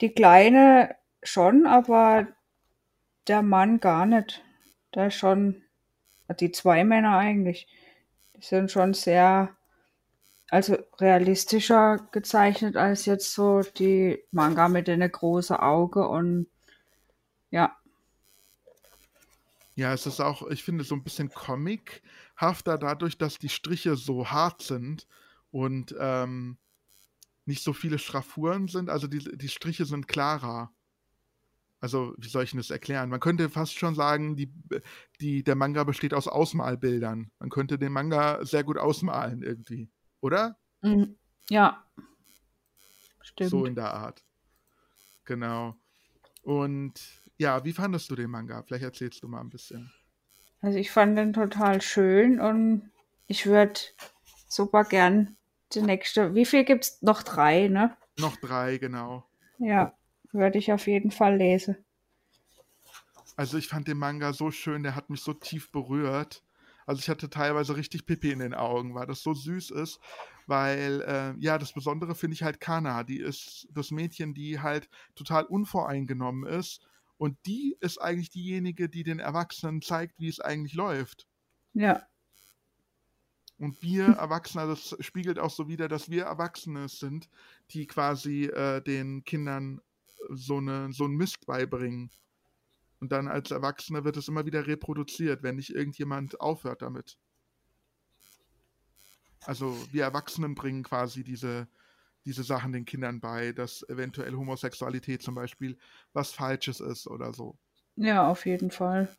Die Kleine schon, aber der Mann gar nicht. Der ist schon, die zwei Männer eigentlich, die sind schon sehr, also realistischer gezeichnet als jetzt so die Manga mit den großen Augen und ja, Ja, es ist auch, ich finde, so ein bisschen comichafter dadurch, dass die Striche so hart sind und ähm, nicht so viele Schraffuren sind. Also die, die Striche sind klarer. Also, wie soll ich denn das erklären? Man könnte fast schon sagen, die, die, der Manga besteht aus Ausmalbildern. Man könnte den Manga sehr gut ausmalen irgendwie. Oder? Mhm. ja, stimmt. So in der Art. Genau. Und ja, wie fandest du den Manga? Vielleicht erzählst du mal ein bisschen. Also ich fand den total schön und ich würde super gern die nächste. Wie viel gibt's? Noch drei, ne? Noch drei, genau. Ja, würde ich auf jeden Fall lesen. Also ich fand den Manga so schön, der hat mich so tief berührt. Also ich hatte teilweise richtig Pipi in den Augen, weil das so süß ist. Weil, äh, ja, das Besondere finde ich halt Kana. Die ist das Mädchen, die halt total unvoreingenommen ist. Und die ist eigentlich diejenige, die den Erwachsenen zeigt, wie es eigentlich läuft. Ja, Und wir Erwachsene, das spiegelt auch so wieder, dass wir Erwachsene sind, die quasi äh, den Kindern so, eine, so einen Mist beibringen. Und dann als Erwachsene wird es immer wieder reproduziert, wenn nicht irgendjemand aufhört damit. Also wir Erwachsenen bringen quasi diese, diese Sachen den Kindern bei, dass eventuell Homosexualität zum Beispiel was Falsches ist oder so. ja, auf jeden Fall.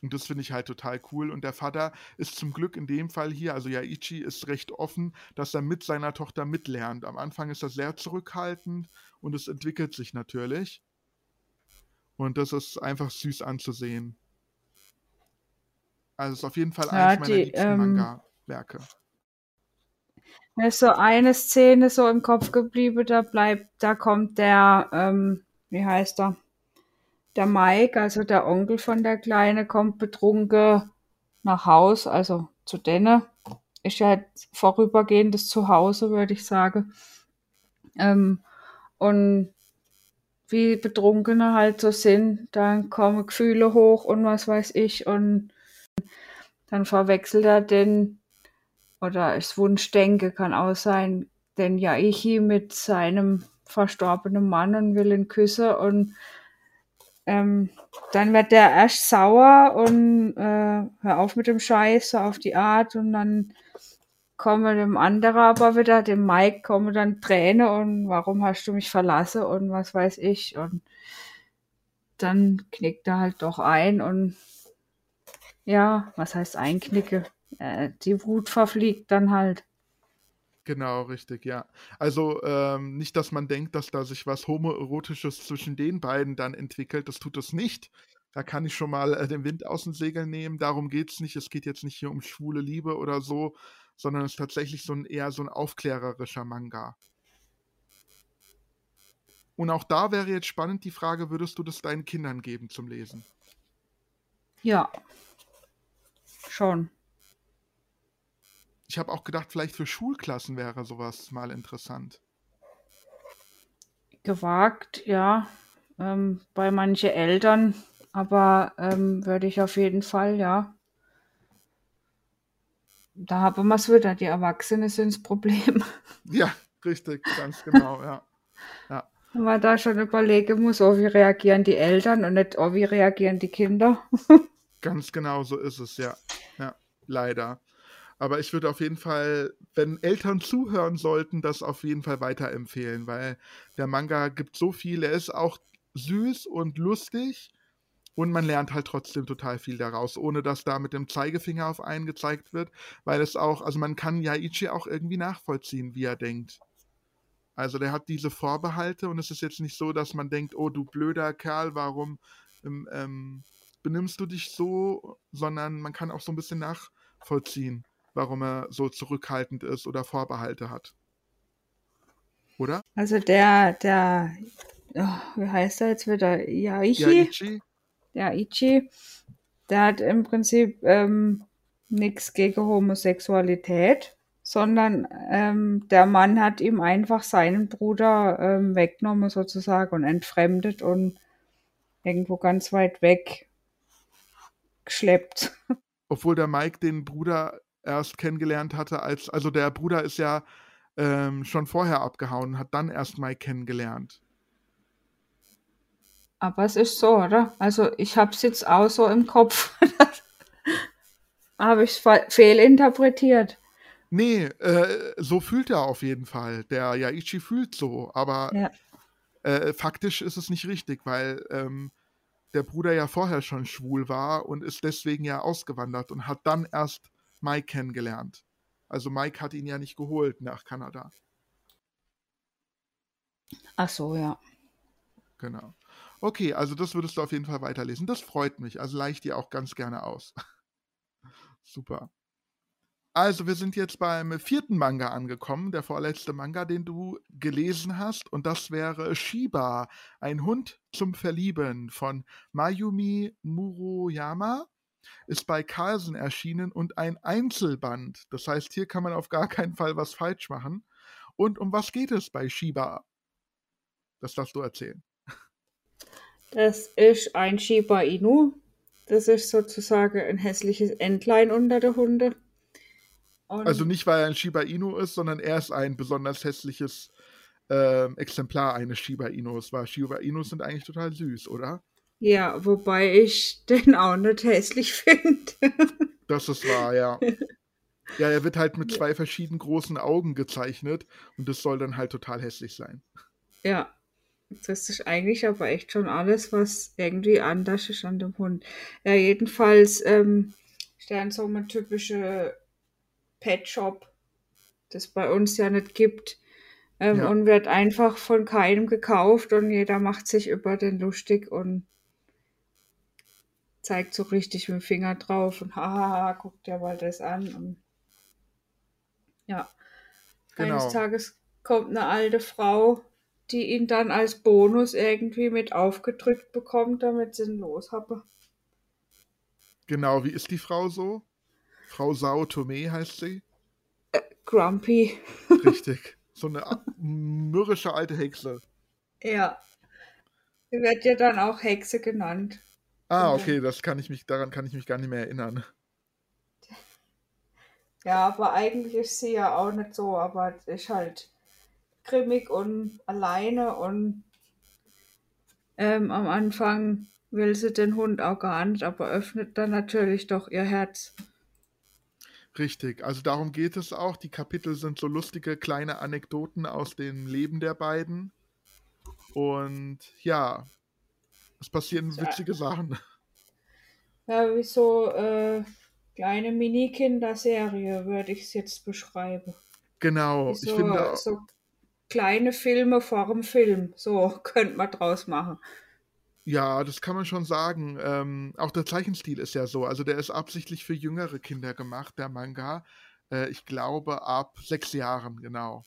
Und das finde ich halt total cool. Und der Vater ist zum Glück in dem Fall hier, also Yaichi ist recht offen, dass er mit seiner Tochter mitlernt. Am Anfang ist er sehr zurückhaltend und es entwickelt sich natürlich. Und das ist einfach süß anzusehen. Also es ist auf jeden Fall Ja, eins meiner die, liebsten ähm, Manga-Werke. Mir ist so eine Szene so im Kopf geblieben, da bleibt, da kommt der, ähm, wie heißt er? Der Mike, also der Onkel von der Kleine, kommt betrunken nach Haus, also zu denen. Ist ja vorübergehendes Zuhause, würde ich sagen. Ähm, und wie Betrunkene halt so sind, dann kommen Gefühle hoch und was weiß ich und dann verwechselt er den, oder das Wunschdenke kann auch sein, den Yaichi mit seinem verstorbenen Mann und will ihn küssen und ähm, dann wird der erst sauer und äh, hör auf mit dem Scheiß, so auf die Art und dann kommen dem anderen aber wieder, dem Mike, kommen dann Tränen und warum hast du mich verlassen und was weiß ich und dann knickt er halt doch ein und ja, was heißt einknicke? Äh, die Wut verfliegt dann halt. Genau, richtig, ja. Also ähm, nicht, dass man denkt, dass da sich was Homoerotisches zwischen den beiden dann entwickelt. Das tut es nicht. Da kann ich schon mal äh, den Wind aus den Segeln nehmen. Darum geht es nicht. Es geht jetzt nicht hier um schwule Liebe oder so, sondern es ist tatsächlich so ein eher so ein aufklärerischer Manga. Und auch da wäre jetzt spannend die Frage, würdest du das deinen Kindern geben zum Lesen? Ja, schon. Ich habe auch gedacht, vielleicht für Schulklassen wäre sowas mal interessant. Gewagt, ja. Ähm, bei manchen Eltern, aber ähm, würde ich auf jeden Fall, ja. Da haben wir es wieder. Die Erwachsenen sind das Problem. Ja, richtig, ganz genau, ja. Ja, Wenn man da schon überlegen muss, oh, wie reagieren die Eltern und nicht, oh, wie reagieren die Kinder. ganz genau so ist es, ja. Ja, leider. Aber ich würde auf jeden Fall, wenn Eltern zuhören sollten, das auf jeden Fall weiterempfehlen, weil der Manga gibt so viel, er ist auch süß und lustig und man lernt halt trotzdem total viel daraus, ohne dass da mit dem Zeigefinger auf einen gezeigt wird, weil es auch, also man kann Yaichi auch irgendwie nachvollziehen, wie er denkt. Also der hat diese Vorbehalte und es ist jetzt nicht so, dass man denkt, oh du blöder Kerl, warum ähm, ähm, benimmst du dich so, sondern man kann auch so ein bisschen nachvollziehen, warum er so zurückhaltend ist oder Vorbehalte hat. Oder? Also der, der, oh, wie heißt er jetzt wieder? Yaichi? Yaichi? Der Ichi, der hat im Prinzip ähm, nichts gegen Homosexualität, sondern ähm, der Mann hat ihm einfach seinen Bruder ähm, weggenommen sozusagen und entfremdet und irgendwo ganz weit weg geschleppt. Obwohl der Mike den Bruder erst kennengelernt hatte, als, also der Bruder ist ja ähm, schon vorher abgehauen, hat dann erst Mike kennengelernt. Aber es ist so, oder? Also ich habe es jetzt auch so im Kopf. habe ich es fehlinterpretiert. Nee, äh, so fühlt er auf jeden Fall. Der Yaichi fühlt so, aber Ja. äh, faktisch ist es nicht richtig, weil ähm, der Bruder ja vorher schon schwul war und ist deswegen ja ausgewandert und hat dann erst Mike kennengelernt. Also Mike hat ihn ja nicht geholt nach Kanada. Ach so, ja. Genau. Okay, also das würdest du auf jeden Fall weiterlesen. Das freut mich. Also leicht dir auch ganz gerne aus. Super. Also, wir sind jetzt beim vierten Manga angekommen, der vorletzte Manga, den du gelesen hast. Und das wäre Shiba, ein Hund zum Verlieben von Mayumi Muroyama. Ist bei Carlsen erschienen und ein Einzelband. Das heißt, hier kann man auf gar keinen Fall was falsch machen. Und um was geht es bei Shiba? Das darfst du erzählen. Das ist ein Shiba Inu. Das ist sozusagen ein hässliches Entlein unter der Hunde. Und Also nicht, weil er ein Shiba Inu ist, sondern er ist ein besonders hässliches ähm, Exemplar eines Shiba Inus. Weil Shiba Inus sind eigentlich total süß, oder? ja, wobei ich den auch nicht hässlich finde. Das ist wahr, ja. Ja, er wird halt mit zwei verschiedenen großen Augen gezeichnet und das soll dann halt total hässlich sein. ja. Das ist eigentlich aber echt schon alles, was irgendwie anders ist an dem Hund. Ja, jedenfalls ähm, ist dann so eine typische Pet Shop, das bei uns ja nicht gibt. Ähm, Ja. Und wird einfach von keinem gekauft und jeder macht sich über den lustig und zeigt so richtig mit dem Finger drauf und haha, guckt ja mal das an. Und ja, eines Genau. Tages kommt eine alte Frau, die ihn dann als Bonus irgendwie mit aufgedrückt bekommt, damit sie ihn loshabe. Genau, wie ist die Frau so? Frau Sao Tome heißt sie. Grumpy. Richtig. So eine mürrische alte Hexe. Ja. Sie wird ja dann auch Hexe genannt. Ah, okay, das kann ich mich, daran kann ich mich gar nicht mehr erinnern. Ja, aber eigentlich ist sie ja auch nicht so, aber ist halt grimmig und alleine und ähm, am Anfang will sie den Hund auch gar nicht, aber öffnet dann natürlich doch ihr Herz. Richtig, also darum geht es auch. Die Kapitel sind so lustige kleine Anekdoten aus dem Leben der beiden. Und ja, es passieren Ja. witzige Sachen. Ja, wie so äh, kleine Mini-Kinderserie würde ich es jetzt beschreiben. Genau, Wie ich so, finde, so kleine Filme vor dem Film. So könnte man draus machen. ja, das kann man schon sagen. Ähm, auch der Zeichenstil ist ja so. Also der ist absichtlich für jüngere Kinder gemacht, der Manga. Äh, ich glaube ab sechs Jahren, genau.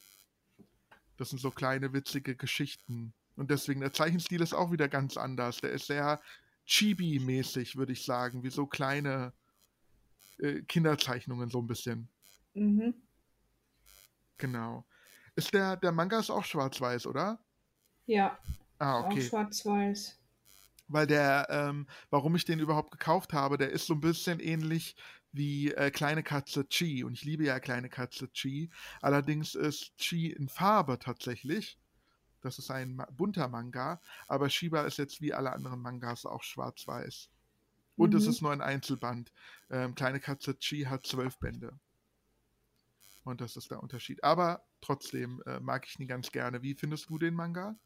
Das sind so kleine witzige Geschichten. Und deswegen, der Zeichenstil ist auch wieder ganz anders. Der ist sehr Chibi-mäßig, würde ich sagen. Wie so kleine äh, Kinderzeichnungen, so ein bisschen. Mhm. Genau. Ist der, der Manga ist auch schwarz-weiß, oder? Ja, Ah, auch okay. schwarz-weiß. Weil der, ähm, warum ich den überhaupt gekauft habe, der ist so ein bisschen ähnlich wie äh, Kleine Katze Chi. Und ich liebe ja Kleine Katze Chi. Allerdings ist Chi in Farbe tatsächlich. Das ist ein ma- bunter Manga. Aber Shiba ist jetzt wie alle anderen Mangas auch schwarz-weiß. Und es Mhm. ist nur ein Einzelband. Ähm, Kleine Katze Chi hat zwölf Bände. Und das ist der Unterschied. Aber trotzdem äh, mag ich ihn ganz gerne. Wie findest du den Manga?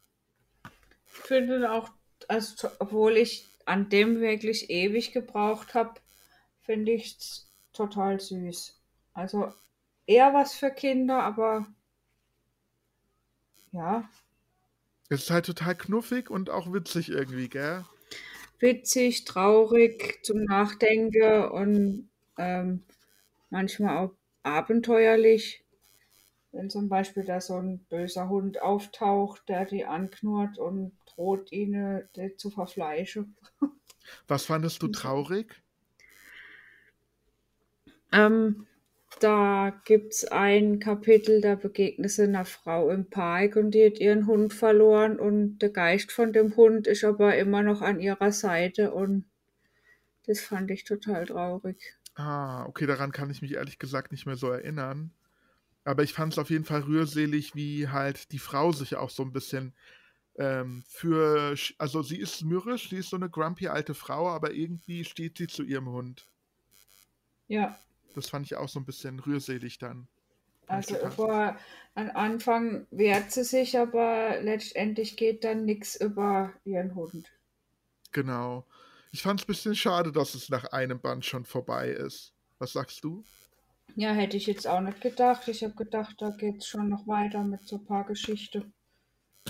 Ich finde auch, also, obwohl ich an dem wirklich ewig gebraucht habe, finde ich es total süß. Also eher was für Kinder, aber ja, Es ist halt total knuffig und auch witzig irgendwie, gell? witzig, traurig, zum Nachdenken und ähm, manchmal auch abenteuerlich. Wenn zum Beispiel da so ein böser Hund auftaucht, der die anknurrt und droht, ihn äh, zu verfleischen. Was fandest du traurig? Ähm, da gibt es ein Kapitel, da begegnet sie einer Frau im Park und die hat ihren Hund verloren und der Geist von dem Hund ist aber immer noch an ihrer Seite und das fand ich total traurig. Ah, okay, daran kann ich mich ehrlich gesagt nicht mehr so erinnern. Aber ich fand es auf jeden Fall rührselig, wie halt die Frau sich auch so ein bisschen ähm, für. Also, sie ist mürrisch, sie ist so eine grumpy alte Frau, aber irgendwie steht sie zu ihrem Hund. Ja, Das fand ich auch so ein bisschen rührselig dann. Also über, am Anfang wehrt sie sich, aber letztendlich geht dann nichts über ihren Hund. Genau. Ich fand es ein bisschen schade, dass es nach einem Band schon vorbei ist. Was sagst du? Ja, hätte ich jetzt auch nicht gedacht. Ich habe gedacht, da geht es schon noch weiter mit so ein paar Geschichten.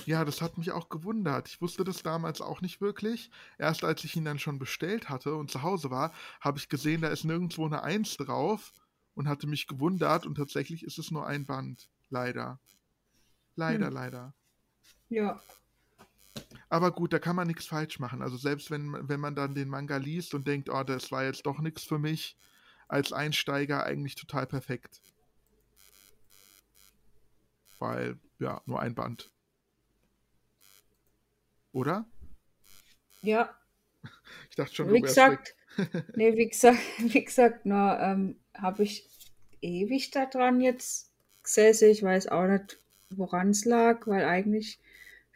Ja, das hat mich auch gewundert. Ich wusste das damals auch nicht wirklich. Erst als ich ihn dann schon bestellt hatte und zu Hause war, habe ich gesehen, da ist nirgendwo eine Eins drauf und hatte mich gewundert und tatsächlich ist es nur ein Band. Leider. Leider, Hm. leider. Ja, Aber gut, da kann man nichts falsch machen. Also selbst wenn, wenn man dann den Manga liest und denkt, oh, das war jetzt doch nichts für mich, als Einsteiger eigentlich total perfekt. Weil, ja, nur ein Band. Oder? ja, Ich dachte schon, Wie gesagt, nee, wie gesagt, wie gesagt, nur ähm, habe ich ewig daran jetzt gesessen. Ich weiß auch nicht, woran es lag, weil eigentlich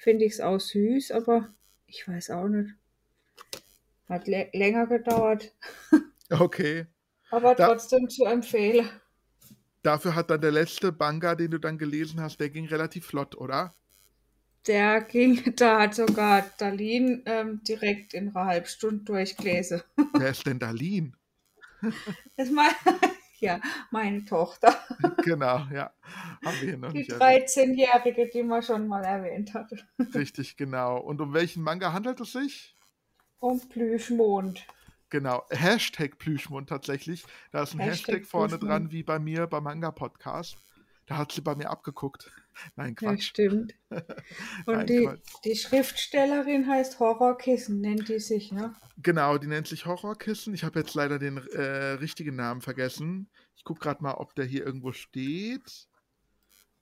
finde ich es auch süß, aber ich weiß auch nicht. Hat lä- länger gedauert, Okay. aber Da- trotzdem zu empfehlen. Dafür hat dann der letzte Manga, den du dann gelesen hast, der ging relativ flott, oder? Der ging, da hat sogar Darlene ähm, direkt in einer halben Stunde durchgelesen. Wer ist denn Darlene? Das ist ja, meine Tochter. Genau, ja. Haben wir hier noch Die nicht erwähnt. 13-Jährige, die man schon mal erwähnt hatte. Richtig, genau. Und um welchen Manga handelt es sich? Um Plüschmond. Genau, Hashtag Plüschmund tatsächlich. Da ist ein Hashtag, Hashtag vorne Plüschmund. dran, wie bei mir beim Manga-Podcast. Da hat sie bei mir abgeguckt. Nein, Ja, Quatsch. stimmt. Und Nein, die, Quatsch. die Schriftstellerin heißt Horrorkissen, nennt die sich, ne? Genau, die nennt sich Horrorkissen. Ich habe jetzt leider den äh, richtigen Namen vergessen. Ich gucke gerade mal, ob der hier irgendwo steht.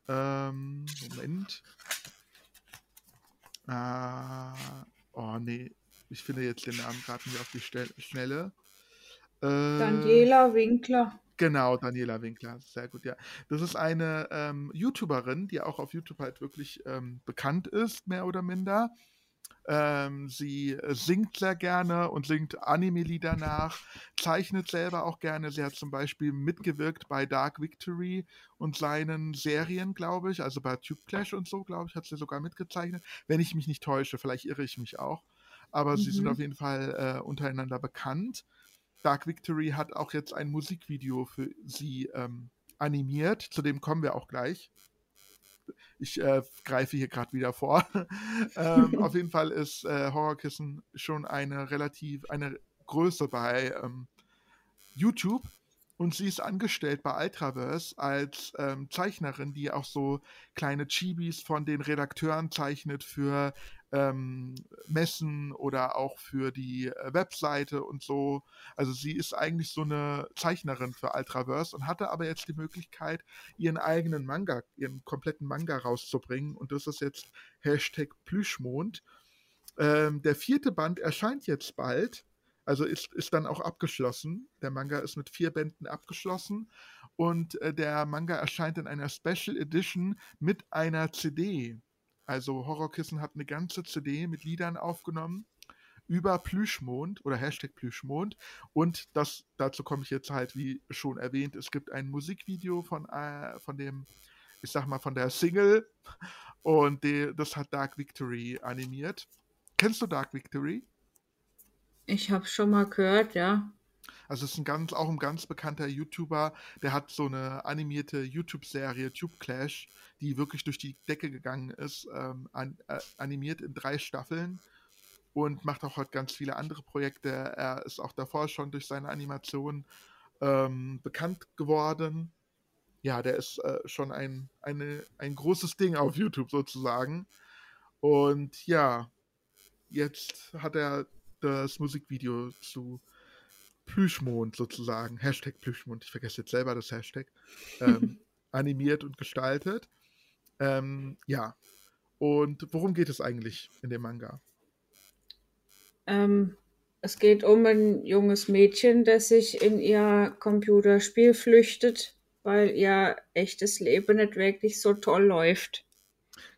Ähm, Moment. Ah, oh nee, ich finde jetzt den Namen gerade nicht auf die Schnelle. Äh, Daniela Winkler. Genau, Daniela Winkler, sehr gut, ja. Das ist eine ähm, YouTuberin, die auch auf YouTube halt wirklich ähm, bekannt ist, mehr oder minder. Ähm, sie äh, singt sehr gerne und singt Anime-Lieder nach, zeichnet selber auch gerne. Sie hat zum Beispiel mitgewirkt bei Dark Victory und seinen Serien, glaube ich, also bei Tube Clash und so, glaube ich, hat sie sogar mitgezeichnet. Wenn ich mich nicht täusche, vielleicht irre ich mich auch. Aber sie sind Mhm. auf jeden Fall äh, untereinander bekannt. Dark Victory hat auch jetzt ein Musikvideo für sie ähm, animiert. Zu dem kommen wir auch gleich. Ich äh, greife hier gerade wieder vor. ähm, auf jeden Fall ist äh, Horrorkissen schon eine relativ, eine Größe bei ähm, YouTube. Und sie ist angestellt bei Ultraverse als ähm, Zeichnerin, die auch so kleine Chibis von den Redakteuren zeichnet für ähm, Messen oder auch für die äh, Webseite und so. Also sie ist eigentlich so eine Zeichnerin für Ultraverse und hatte aber jetzt die Möglichkeit, ihren eigenen Manga, ihren kompletten Manga rauszubringen. Und das ist jetzt Hashtag Plüschmond. Ähm, der vierte Band erscheint jetzt bald. Also ist, ist dann auch abgeschlossen. Der Manga ist mit vier Bänden abgeschlossen. Und äh, der Manga erscheint in einer Special Edition mit einer CD. Also Horrorkissen hat eine ganze CD mit Liedern aufgenommen über Plüschmond oder Hashtag Plüschmond. Und das, dazu komme ich jetzt halt, wie schon erwähnt, es gibt ein Musikvideo von, äh, von dem, ich sag mal, von der Single. Und die, das hat Dark Victory animiert. Kennst du Dark Victory? Ich habe schon mal gehört, ja. Also es ist ein ganz, auch ein ganz bekannter YouTuber, der hat so eine animierte YouTube-Serie, Tube Clash, die wirklich durch die Decke gegangen ist, ähm, an, äh, animiert in drei Staffeln und macht auch halt ganz viele andere Projekte. Er ist auch davor schon durch seine Animation ähm, bekannt geworden. Ja, der ist äh, schon ein, eine, ein großes Ding auf YouTube sozusagen. Und ja, jetzt hat er das Musikvideo zu Plüschmond sozusagen, Hashtag Plüschmond, ich vergesse jetzt selber das Hashtag, ähm, animiert und gestaltet. Ähm, ja. Und worum geht es eigentlich in dem Manga? Ähm, es geht um ein junges Mädchen, das sich in ihr Computerspiel flüchtet, weil ihr echtes Leben nicht wirklich so toll läuft.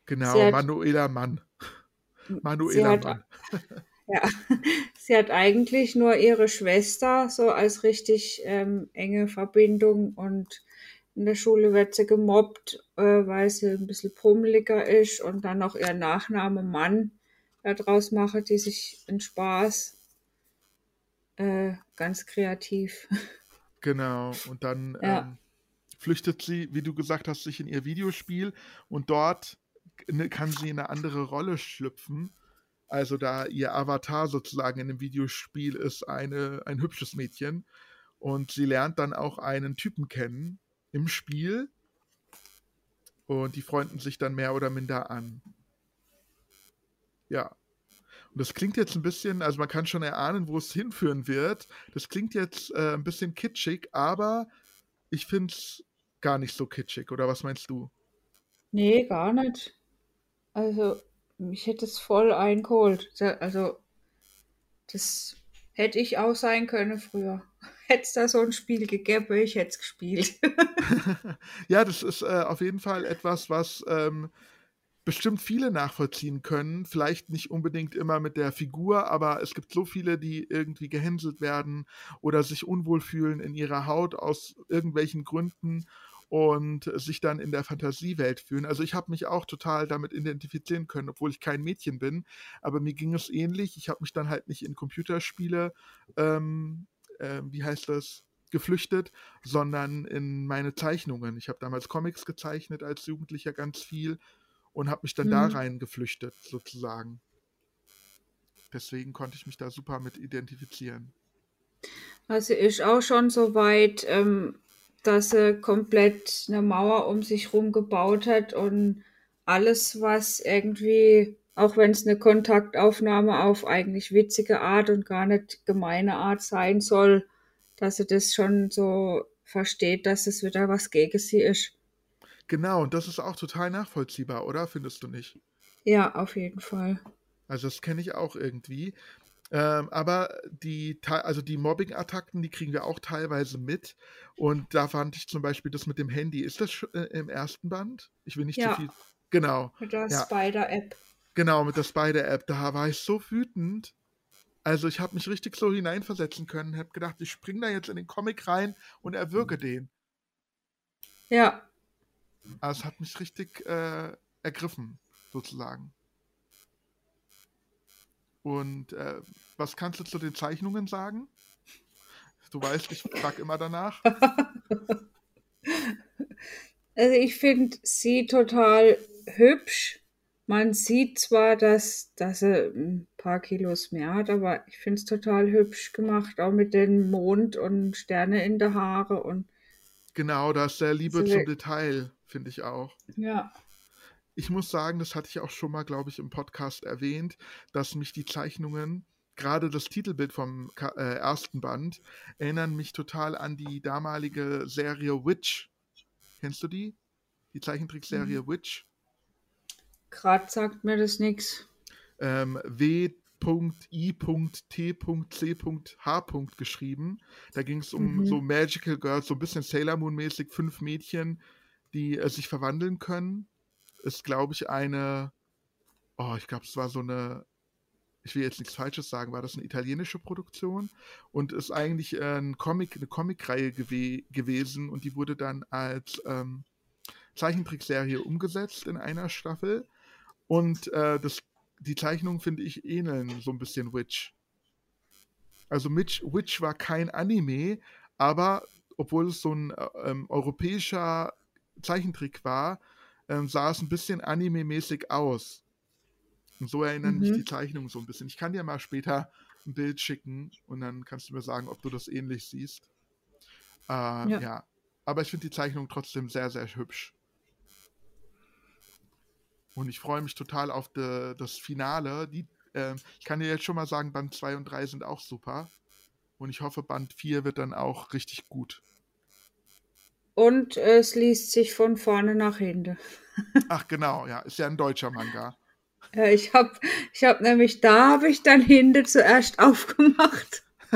Genau, hat- Manuela Mann. Manuela hat, Mann. ja, sie hat eigentlich nur ihre Schwester so als richtig ähm, enge Verbindung und in der Schule wird sie gemobbt, äh, weil sie ein bisschen pummeliger ist und dann noch ihr Nachname Mann daraus mache, die sich in Spaß äh, ganz kreativ. Genau. Und dann Ja. ähm, flüchtet sie, wie du gesagt hast, sich in ihr Videospiel und dort ne, kann sie in eine andere Rolle schlüpfen. Also da ihr Avatar sozusagen in dem Videospiel ist eine, ein hübsches Mädchen. Und sie lernt dann auch einen Typen kennen im Spiel. Und die freunden sich dann mehr oder minder an. Ja. Und das klingt jetzt ein bisschen, also man kann schon erahnen, wo es hinführen wird. Das klingt jetzt äh, ein bisschen kitschig, aber ich finde es gar nicht so kitschig. Oder was meinst du? Nee, gar nicht. Also, mich hätte es voll eingeholt. Also, das hätte ich auch sein können früher. Hätte es da so ein Spiel gegeben, ich hätte es gespielt. ja, das ist äh, auf jeden Fall etwas, was ähm, bestimmt viele nachvollziehen können. Vielleicht nicht unbedingt immer mit der Figur, aber es gibt so viele, die irgendwie gehänselt werden oder sich unwohl fühlen in ihrer Haut aus irgendwelchen Gründen. Und sich dann in der Fantasiewelt fühlen. Also ich habe mich auch total damit identifizieren können, obwohl ich kein Mädchen bin, aber mir ging es ähnlich. Ich habe mich dann halt nicht in Computerspiele, ähm, äh, wie heißt das, geflüchtet, sondern in meine Zeichnungen. Ich habe damals Comics gezeichnet als Jugendlicher ganz viel und habe mich dann mhm. da rein geflüchtet, sozusagen. Deswegen konnte ich mich da super mit identifizieren. Also ist auch schon so weit, ähm, dass er komplett eine Mauer um sich rum gebaut hat und alles, was irgendwie, auch wenn es eine Kontaktaufnahme auf eigentlich witzige Art und gar nicht gemeine Art sein soll, dass er das schon so versteht, dass es wieder was gegen sie ist. Genau, und das ist auch total nachvollziehbar, oder? Findest du nicht? Ja, auf jeden Fall. Also das kenne ich auch irgendwie. Ähm, aber die, also die Mobbing-Attacken, die kriegen wir auch teilweise mit. Und da fand ich zum Beispiel das mit dem Handy. Ist das äh, im ersten Band? Ich will nicht ja. zu viel. Genau. Mit der ja. Spider-App. Genau, mit der Spider-App. Da war ich so wütend. Also ich habe mich richtig so hineinversetzen können. Habe gedacht, ich springe da jetzt in den Comic rein und erwürge den. Ja. Also es hat mich richtig äh, ergriffen, sozusagen. Und äh, was kannst du zu den Zeichnungen sagen? Du weißt, ich frage immer danach. Also ich finde sie total hübsch. Man sieht zwar, dass, dass er ein paar Kilos mehr hat, aber ich finde es total hübsch gemacht, auch mit den Mond und Sterne in der Haare und Genau, da ist sehr Liebe zum Detail, finde ich auch. Ja ich muss sagen, das hatte ich auch schon mal, glaube ich, im Podcast erwähnt, dass mich die Zeichnungen, gerade das Titelbild vom äh, ersten Band, erinnern mich total an die damalige Serie Witch. Kennst du die? Die Zeichentrickserie mhm. Witch? Gerade sagt mir das nichts. Ähm, W.I.T.C.H. geschrieben. Da ging es um mhm. so Magical Girls, so ein bisschen Sailor Moon mäßig, fünf Mädchen, die äh, sich verwandeln können ist, glaube ich, eine, oh, ich glaube, es war so eine, ich will jetzt nichts Falsches sagen, war das eine italienische Produktion und ist eigentlich ein Comic, eine Comicreihe gew gewesen und die wurde dann als ähm, Zeichentrickserie umgesetzt in einer Staffel und äh, das, die Zeichnungen, finde ich, ähneln so ein bisschen Witch. Also Mitch, Witch war kein Anime, aber obwohl es so ein äh, ähm, europäischer Zeichentrick war, ähm, sah es ein bisschen anime-mäßig aus. Und so erinnern mhm. mich die Zeichnungen so ein bisschen. Ich kann dir mal später ein Bild schicken und dann kannst du mir sagen, ob du das ähnlich siehst. Äh, ja. ja. Aber ich finde die Zeichnung trotzdem sehr, sehr hübsch. Und ich freue mich total auf de, das Finale. Die, äh, ich kann dir jetzt schon mal sagen, Band 2 und 3 sind auch super. Und ich hoffe, Band 4 wird dann auch richtig gut. Und es liest sich von vorne nach hinten. Ach genau, ja, ist ja ein deutscher Manga. Ja, ich habe ich hab nämlich, da habe ich dann hinten zuerst aufgemacht.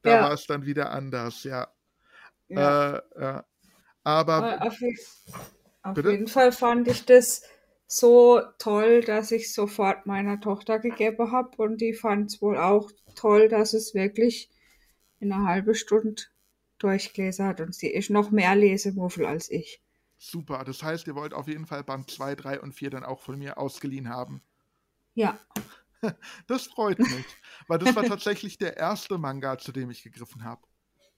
da ja. war es dann wieder anders, ja. ja. Äh, ja. Aber. Auf, auf jeden Fall fand ich das so toll, dass ich sofort meiner Tochter gegeben habe und die fand es wohl auch toll, dass es wirklich in einer halben Stunde durchgelesen hat und sie ist noch mehr Lesemuffel als ich. Super, das heißt, ihr wollt auf jeden Fall Band 2, 3 und 4 dann auch von mir ausgeliehen haben. Ja. Das freut mich, weil das war tatsächlich der erste Manga, zu dem ich gegriffen habe.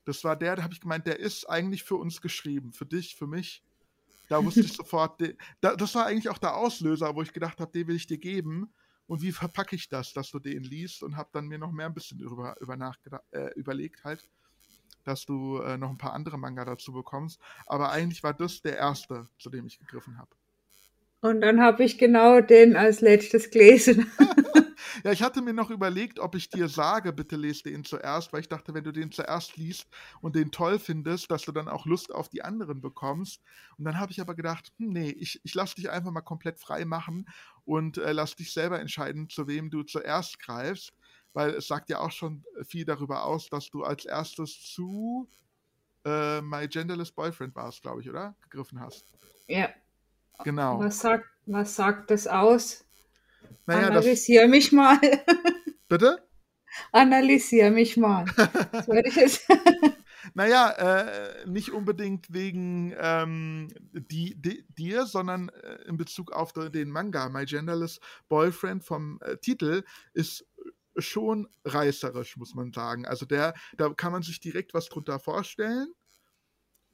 Das war der, da habe ich gemeint, der ist eigentlich für uns geschrieben, für dich, für mich. Da wusste ich sofort, das war eigentlich auch der Auslöser, wo ich gedacht habe, den will ich dir geben. Und wie verpacke ich das, dass du den liest? Und habe dann mir noch mehr ein bisschen über, über nachgedacht, äh, überlegt halt dass du äh, noch ein paar andere Manga dazu bekommst. Aber eigentlich war das der erste, zu dem ich gegriffen habe. Und dann habe ich genau den als letztes gelesen. ja, ich hatte mir noch überlegt, ob ich dir sage, bitte lese den zuerst, weil ich dachte, wenn du den zuerst liest und den toll findest, dass du dann auch Lust auf die anderen bekommst. Und dann habe ich aber gedacht, hm, nee, ich, ich lasse dich einfach mal komplett frei machen und äh, lass dich selber entscheiden, zu wem du zuerst greifst weil es sagt ja auch schon viel darüber aus, dass du als erstes zu äh, My Genderless Boyfriend warst, glaube ich, oder? Gegriffen hast. Ja. Genau. Was sagt, was sagt das aus? Naja, Analysier das... mich mal. Bitte? Analysier mich mal. Das werde ich jetzt. Naja, äh, nicht unbedingt wegen ähm, die, die, dir, sondern äh, in Bezug auf den Manga. My Genderless Boyfriend vom äh, Titel ist schon reißerisch, muss man sagen. Also der, da kann man sich direkt was drunter vorstellen.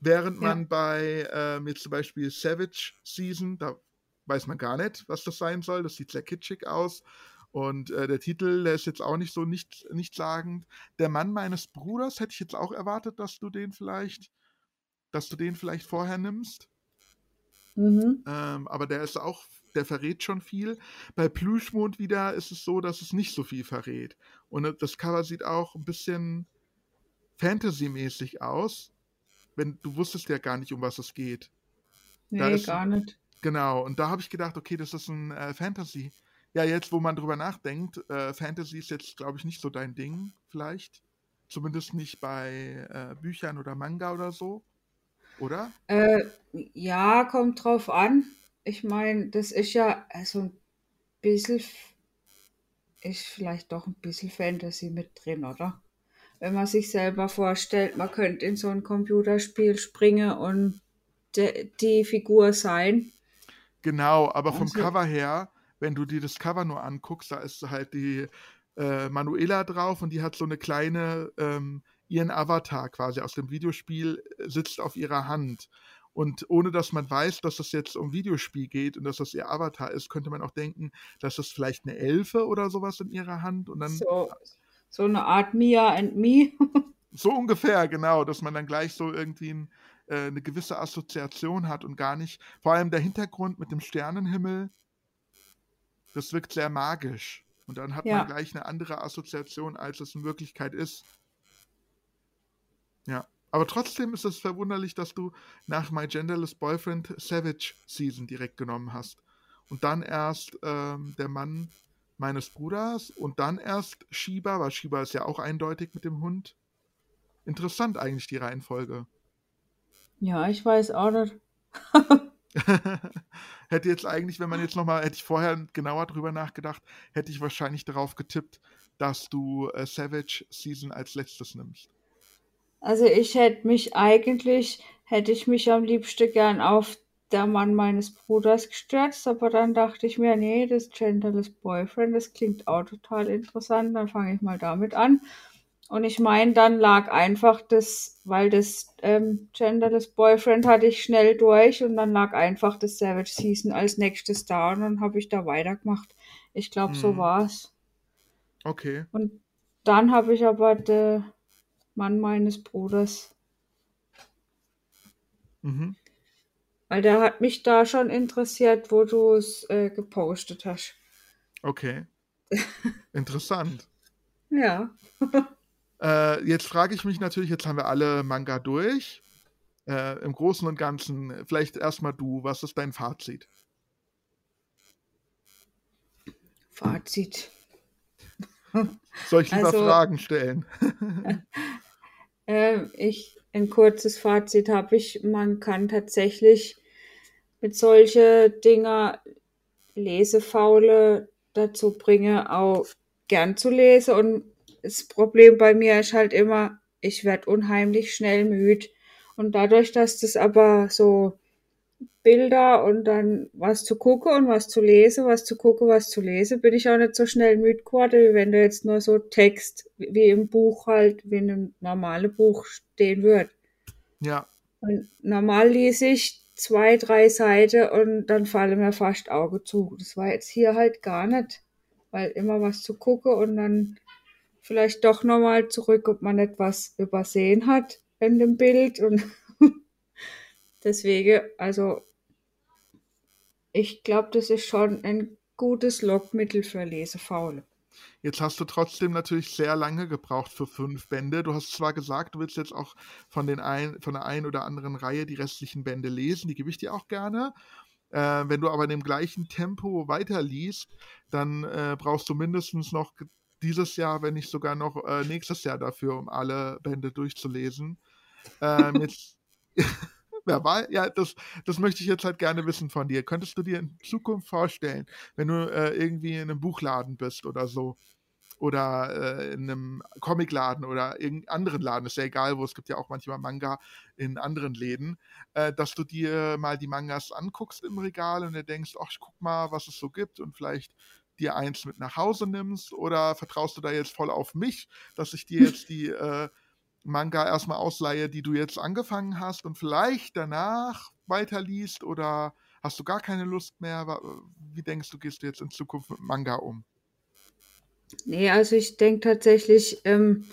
Während man ja. bei ähm, jetzt zum Beispiel Savage Season, da weiß man gar nicht, was das sein soll. Das sieht sehr kitschig aus. Und äh, der Titel, der ist jetzt auch nicht so nicht, nichtssagend. Der Mann meines Bruders hätte ich jetzt auch erwartet, dass du den vielleicht, dass du den vielleicht vorher nimmst. Mhm. Ähm, aber der ist auch, der verrät schon viel. Bei Plüschmond wieder ist es so, dass es nicht so viel verrät. Und äh, das Cover sieht auch ein bisschen Fantasy-mäßig aus. Wenn du wusstest ja gar nicht, um was es geht. Nee, ist, gar nicht. Genau, und da habe ich gedacht, okay, das ist ein äh, Fantasy ja, jetzt, wo man drüber nachdenkt, äh, Fantasy ist jetzt, glaube ich, nicht so dein Ding, vielleicht. Zumindest nicht bei äh, Büchern oder Manga oder so. Oder? Äh, ja, kommt drauf an. Ich meine, das ist ja also ein bisschen, ist vielleicht doch ein bisschen Fantasy mit drin, oder? Wenn man sich selber vorstellt, man könnte in so ein Computerspiel springen und de, die Figur sein. Genau, aber vom also, Cover her wenn du dir das Cover nur anguckst, da ist halt die äh, Manuela drauf und die hat so eine kleine, ähm, ihren Avatar quasi aus dem Videospiel äh, sitzt auf ihrer Hand. Und ohne dass man weiß, dass es jetzt um Videospiel geht und dass das ihr Avatar ist, könnte man auch denken, dass das vielleicht eine Elfe oder sowas in ihrer Hand und dann. So, so eine Art Mia and Me. so ungefähr, genau, dass man dann gleich so irgendwie ein, äh, eine gewisse Assoziation hat und gar nicht. Vor allem der Hintergrund mit dem Sternenhimmel das wirkt sehr magisch. Und dann hat ja. man gleich eine andere Assoziation, als es in Wirklichkeit ist. Ja. Aber trotzdem ist es verwunderlich, dass du nach My Genderless Boyfriend Savage Season direkt genommen hast. Und dann erst ähm, der Mann meines Bruders und dann erst Shiba, weil Shiba ist ja auch eindeutig mit dem Hund. Interessant eigentlich die Reihenfolge. Ja, ich weiß auch nicht. hätte jetzt eigentlich, wenn man jetzt nochmal, hätte ich vorher genauer drüber nachgedacht, hätte ich wahrscheinlich darauf getippt, dass du äh, Savage Season als letztes nimmst. Also ich hätte mich eigentlich, hätte ich mich am liebsten gern auf der Mann meines Bruders gestürzt, aber dann dachte ich mir, nee, das Genderless Boyfriend, das klingt auch total interessant, dann fange ich mal damit an. Und ich meine, dann lag einfach das, weil das ähm, Genderless Boyfriend hatte ich schnell durch und dann lag einfach das Savage Season als nächstes da und dann habe ich da weitergemacht. Ich glaube, hm. so war's. Okay. Und dann habe ich aber den Mann meines Bruders. Mhm. Weil der hat mich da schon interessiert, wo du es äh, gepostet hast. Okay. Interessant. ja. Äh, jetzt frage ich mich natürlich, jetzt haben wir alle Manga durch. Äh, Im Großen und Ganzen, vielleicht erstmal du, was ist dein Fazit? Fazit. Soll ich lieber also, Fragen stellen? äh, ich, ein kurzes Fazit habe ich, man kann tatsächlich mit solchen Dinger Lesefaule dazu bringen, auch gern zu lesen und das Problem bei mir ist halt immer, ich werde unheimlich schnell müde. Und dadurch, dass das aber so Bilder und dann was zu gucken und was zu lesen, was zu gucken, was zu lesen, bin ich auch nicht so schnell müde geworden, wie wenn da jetzt nur so Text wie im Buch halt, wie in einem normalen Buch stehen würde. Ja. Und normal lese ich zwei, drei Seiten und dann fallen mir fast Augen zu. Das war jetzt hier halt gar nicht, weil immer was zu gucken und dann vielleicht doch nochmal zurück, ob man etwas übersehen hat in dem Bild. Und deswegen, also ich glaube, das ist schon ein gutes Lockmittel für Lesefaule. Jetzt hast du trotzdem natürlich sehr lange gebraucht für fünf Bände. Du hast zwar gesagt, du willst jetzt auch von, den ein, von der einen oder anderen Reihe die restlichen Bände lesen, die gebe ich dir auch gerne. Äh, wenn du aber in dem gleichen Tempo weiterliest, dann äh, brauchst du mindestens noch dieses Jahr, wenn nicht sogar noch äh, nächstes Jahr dafür, um alle Bände durchzulesen. Ähm, jetzt, wer weiß, ja, das, das möchte ich jetzt halt gerne wissen von dir. Könntest du dir in Zukunft vorstellen, wenn du äh, irgendwie in einem Buchladen bist oder so, oder äh, in einem Comicladen oder irgendeinem anderen Laden, ist ja egal wo, es gibt ja auch manchmal Manga in anderen Läden, äh, dass du dir mal die Mangas anguckst im Regal und dir denkst, ach, ich guck mal, was es so gibt und vielleicht dir eins mit nach Hause nimmst oder vertraust du da jetzt voll auf mich, dass ich dir jetzt die äh, Manga erstmal ausleihe, die du jetzt angefangen hast und vielleicht danach weiterliest oder hast du gar keine Lust mehr? Wie denkst du, gehst du jetzt in Zukunft mit Manga um? Nee, also ich denke tatsächlich, ähm,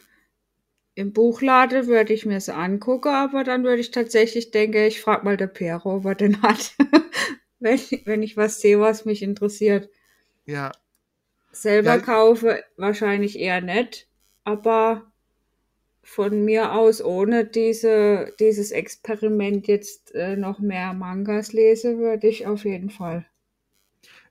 im Buchladen würde ich mir es angucken, aber dann würde ich tatsächlich denken, ich frage mal der Pero, ob er den hat. wenn, wenn ich was sehe, was mich interessiert. Ja. Selber Ja. kaufe wahrscheinlich eher nicht, aber von mir aus, ohne diese, dieses Experiment jetzt äh, noch mehr Mangas lese, würde ich auf jeden Fall.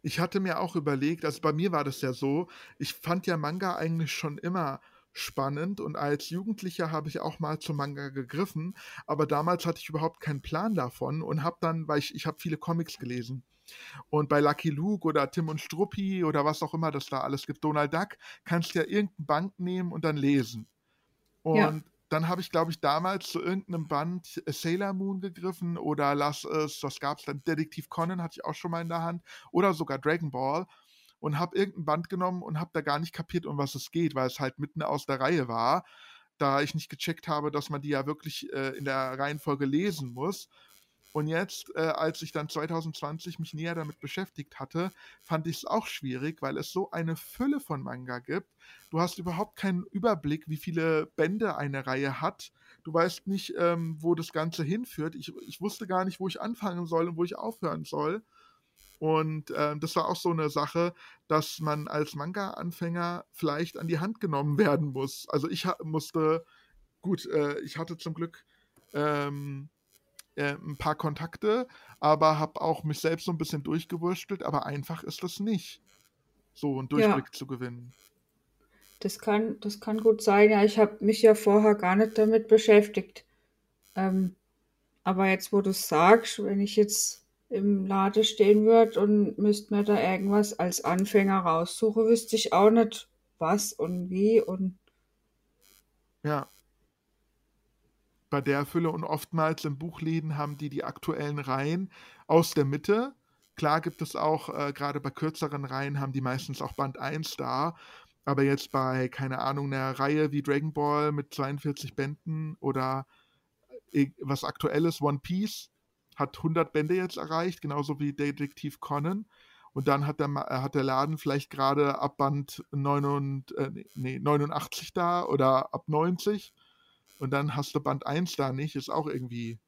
Ich hatte mir auch überlegt, also bei mir war das ja so, ich fand ja Manga eigentlich schon immer spannend und als Jugendlicher habe ich auch mal zum Manga gegriffen, aber damals hatte ich überhaupt keinen Plan davon und habe dann, weil ich, ich habe viele Comics gelesen. Und bei Lucky Luke oder Tim und Struppi oder was auch immer das da alles gibt, Donald Duck, kannst du ja irgendein Band nehmen und dann lesen. Und Ja. dann habe ich, glaube ich, damals zu irgendeinem Band äh, Sailor Moon gegriffen oder lass es, was gab es dann? Detektiv Conan hatte ich auch schon mal in der Hand oder sogar Dragon Ball und habe irgendein Band genommen und habe da gar nicht kapiert, um was es geht, weil es halt mitten aus der Reihe war, da ich nicht gecheckt habe, dass man die ja wirklich äh, in der Reihenfolge lesen muss. Und jetzt, äh, als ich dann 2020 mich näher damit beschäftigt hatte, fand ich es auch schwierig, weil es so eine Fülle von Manga gibt. Du hast überhaupt keinen Überblick, wie viele Bände eine Reihe hat. Du weißt nicht, ähm, wo das Ganze hinführt. Ich, ich wusste gar nicht, wo ich anfangen soll und wo ich aufhören soll. Und ähm, das war auch so eine Sache, dass man als Manga-Anfänger vielleicht an die Hand genommen werden muss. Also ich musste, gut, äh, ich hatte zum Glück ähm, äh, ein paar Kontakte, aber habe auch mich selbst so ein bisschen durchgewurstelt, aber einfach ist das nicht, so einen Ja. Durchblick zu gewinnen. Das kann, das kann gut sein. Ja, ich habe mich ja vorher gar nicht damit beschäftigt. Ähm, aber jetzt, wo du es sagst, wenn ich jetzt im Laden stehen würde und müsste mir da irgendwas als Anfänger raussuchen, wüsste ich auch nicht, was und wie und Ja. Bei der Fülle und oftmals in Buchläden haben die die aktuellen Reihen aus der Mitte. Klar gibt es auch, äh, gerade bei kürzeren Reihen haben die meistens auch Band 1 da. Aber jetzt bei, keine Ahnung, einer Reihe wie Dragon Ball mit 42 Bänden oder äh, was aktuelles, One Piece, hat 100 Bände jetzt erreicht, genauso wie Detektiv Conan. Und dann hat der, äh, hat der Laden vielleicht gerade ab Band 9 und, äh, nee, 89 da oder ab 90. Und dann hast du Band 1 da nicht, ist auch irgendwie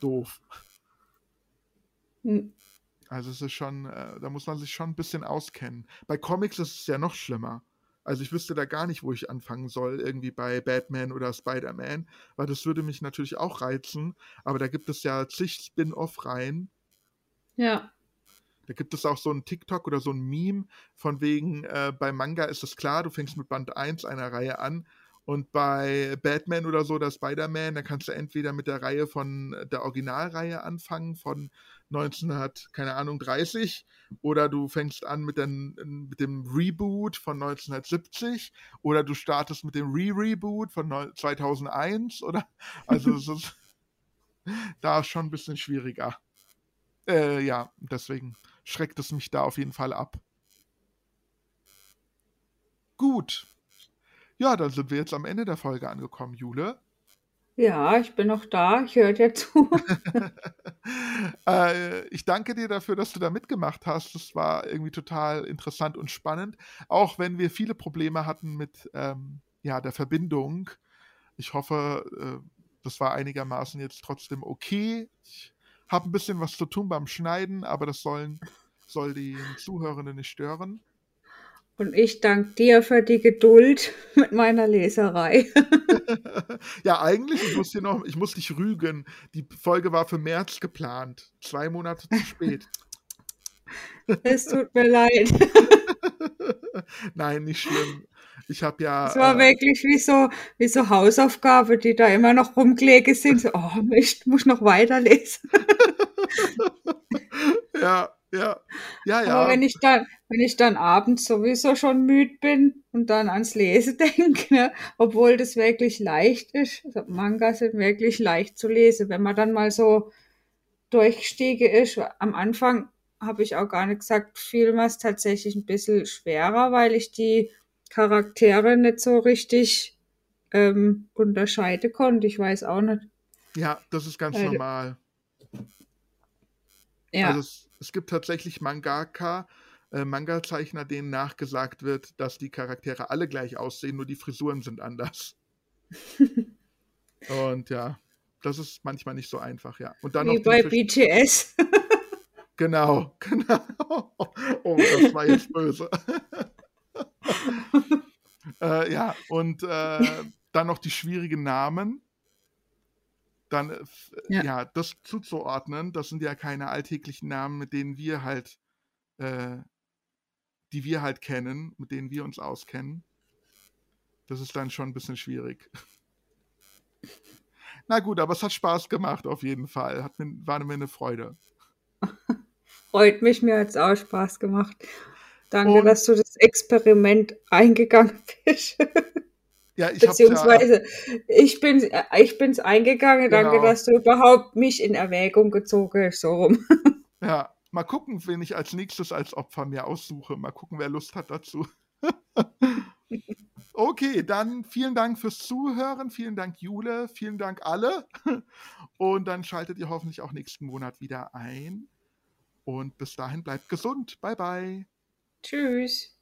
doof. Hm, Also es ist schon, äh, da muss man sich schon ein bisschen auskennen. Bei Comics ist es ja noch schlimmer. Also ich wüsste da gar nicht, wo ich anfangen soll, irgendwie bei Batman oder Spider-Man, weil das würde mich natürlich auch reizen, aber da gibt es ja zig Spin-off-Reihen. ja, Da gibt es auch so ein TikTok oder so ein Meme von wegen, äh, bei Manga ist es klar, du fängst mit Band 1 einer Reihe an und bei Batman oder so oder Spider-Man, da kannst du entweder mit der Reihe von der Originalreihe anfangen, von 1900, keine Ahnung, 30, oder du fängst an mit, den, mit dem Reboot von 1970, oder du startest mit dem Re-Reboot von neu- 2001, oder? Also es ist da schon ein bisschen schwieriger. Äh, ja, deswegen schreckt es mich da auf jeden Fall ab. Gut. Ja, dann sind wir jetzt am Ende der Folge angekommen, Jule. ja, ich bin noch da, ich höre dir zu. äh, ich danke dir dafür, dass du da mitgemacht hast. Das war irgendwie total interessant und spannend. Auch wenn wir viele Probleme hatten mit ähm, ja, der Verbindung. Ich hoffe, äh, das war einigermaßen jetzt trotzdem okay. Ich habe ein bisschen was zu tun beim Schneiden, aber das sollen, soll die Zuhörenden nicht stören. Und ich danke dir für die Geduld mit meiner Leserei. ja, eigentlich, ich muss, hier noch, ich muss dich rügen. Die Folge war für März geplant. Zwei Monate zu spät. Es tut mir leid. Nein, nicht schlimm. Ich habe ja. Es war äh, wirklich wie so, wie so Hausaufgaben, die da immer noch rumgelegen sind. So, oh, ich muss noch weiterlesen. ja, ja. Ja, ja. Aber wenn ich dann, wenn ich dann abends sowieso schon müde bin und dann ans Lesen denke, ne? obwohl das wirklich leicht ist. Also Mangas sind wirklich leicht zu lesen. Wenn man dann mal so durchstiege ist, am Anfang habe ich auch gar nicht gesagt, fiel es tatsächlich ein bisschen schwerer, weil ich die Charaktere nicht so richtig ähm, unterscheiden konnte. Ich weiß auch nicht. Ja, das ist ganz weil, normal. Ja. Also es, es gibt tatsächlich Mangaka, äh, Manga-Zeichner, denen nachgesagt wird, dass die Charaktere alle gleich aussehen, nur die Frisuren sind anders. Und ja, das ist manchmal nicht so einfach, ja. Und dann Wie bei BTS. genau, genau. Oh, das war jetzt böse. äh, ja, und äh, dann noch die schwierigen Namen. Dann, äh, ja. ja. das zuzuordnen, das sind ja keine alltäglichen Namen, mit denen wir halt äh, die wir halt kennen, mit denen wir uns auskennen. Das ist dann schon ein bisschen schwierig. Na gut, aber es hat Spaß gemacht auf jeden Fall. Hat mir, war mir eine Freude. Freut mich, mir hat es auch Spaß gemacht. Danke, Und, dass du das Experiment eingegangen bist. Ja, ich Beziehungsweise ja, ich bin ich bin's eingegangen. Genau. Danke, dass du überhaupt mich in Erwägung gezogen hast. So rum. Ja, Mal gucken, wen ich als nächstes als Opfer mir aussuche. Mal gucken, wer Lust hat dazu. okay, dann vielen Dank fürs Zuhören. Vielen Dank, Jule. Vielen Dank alle. Und dann schaltet ihr hoffentlich auch nächsten Monat wieder ein. Und bis dahin bleibt gesund. Bye, bye. Tschüss.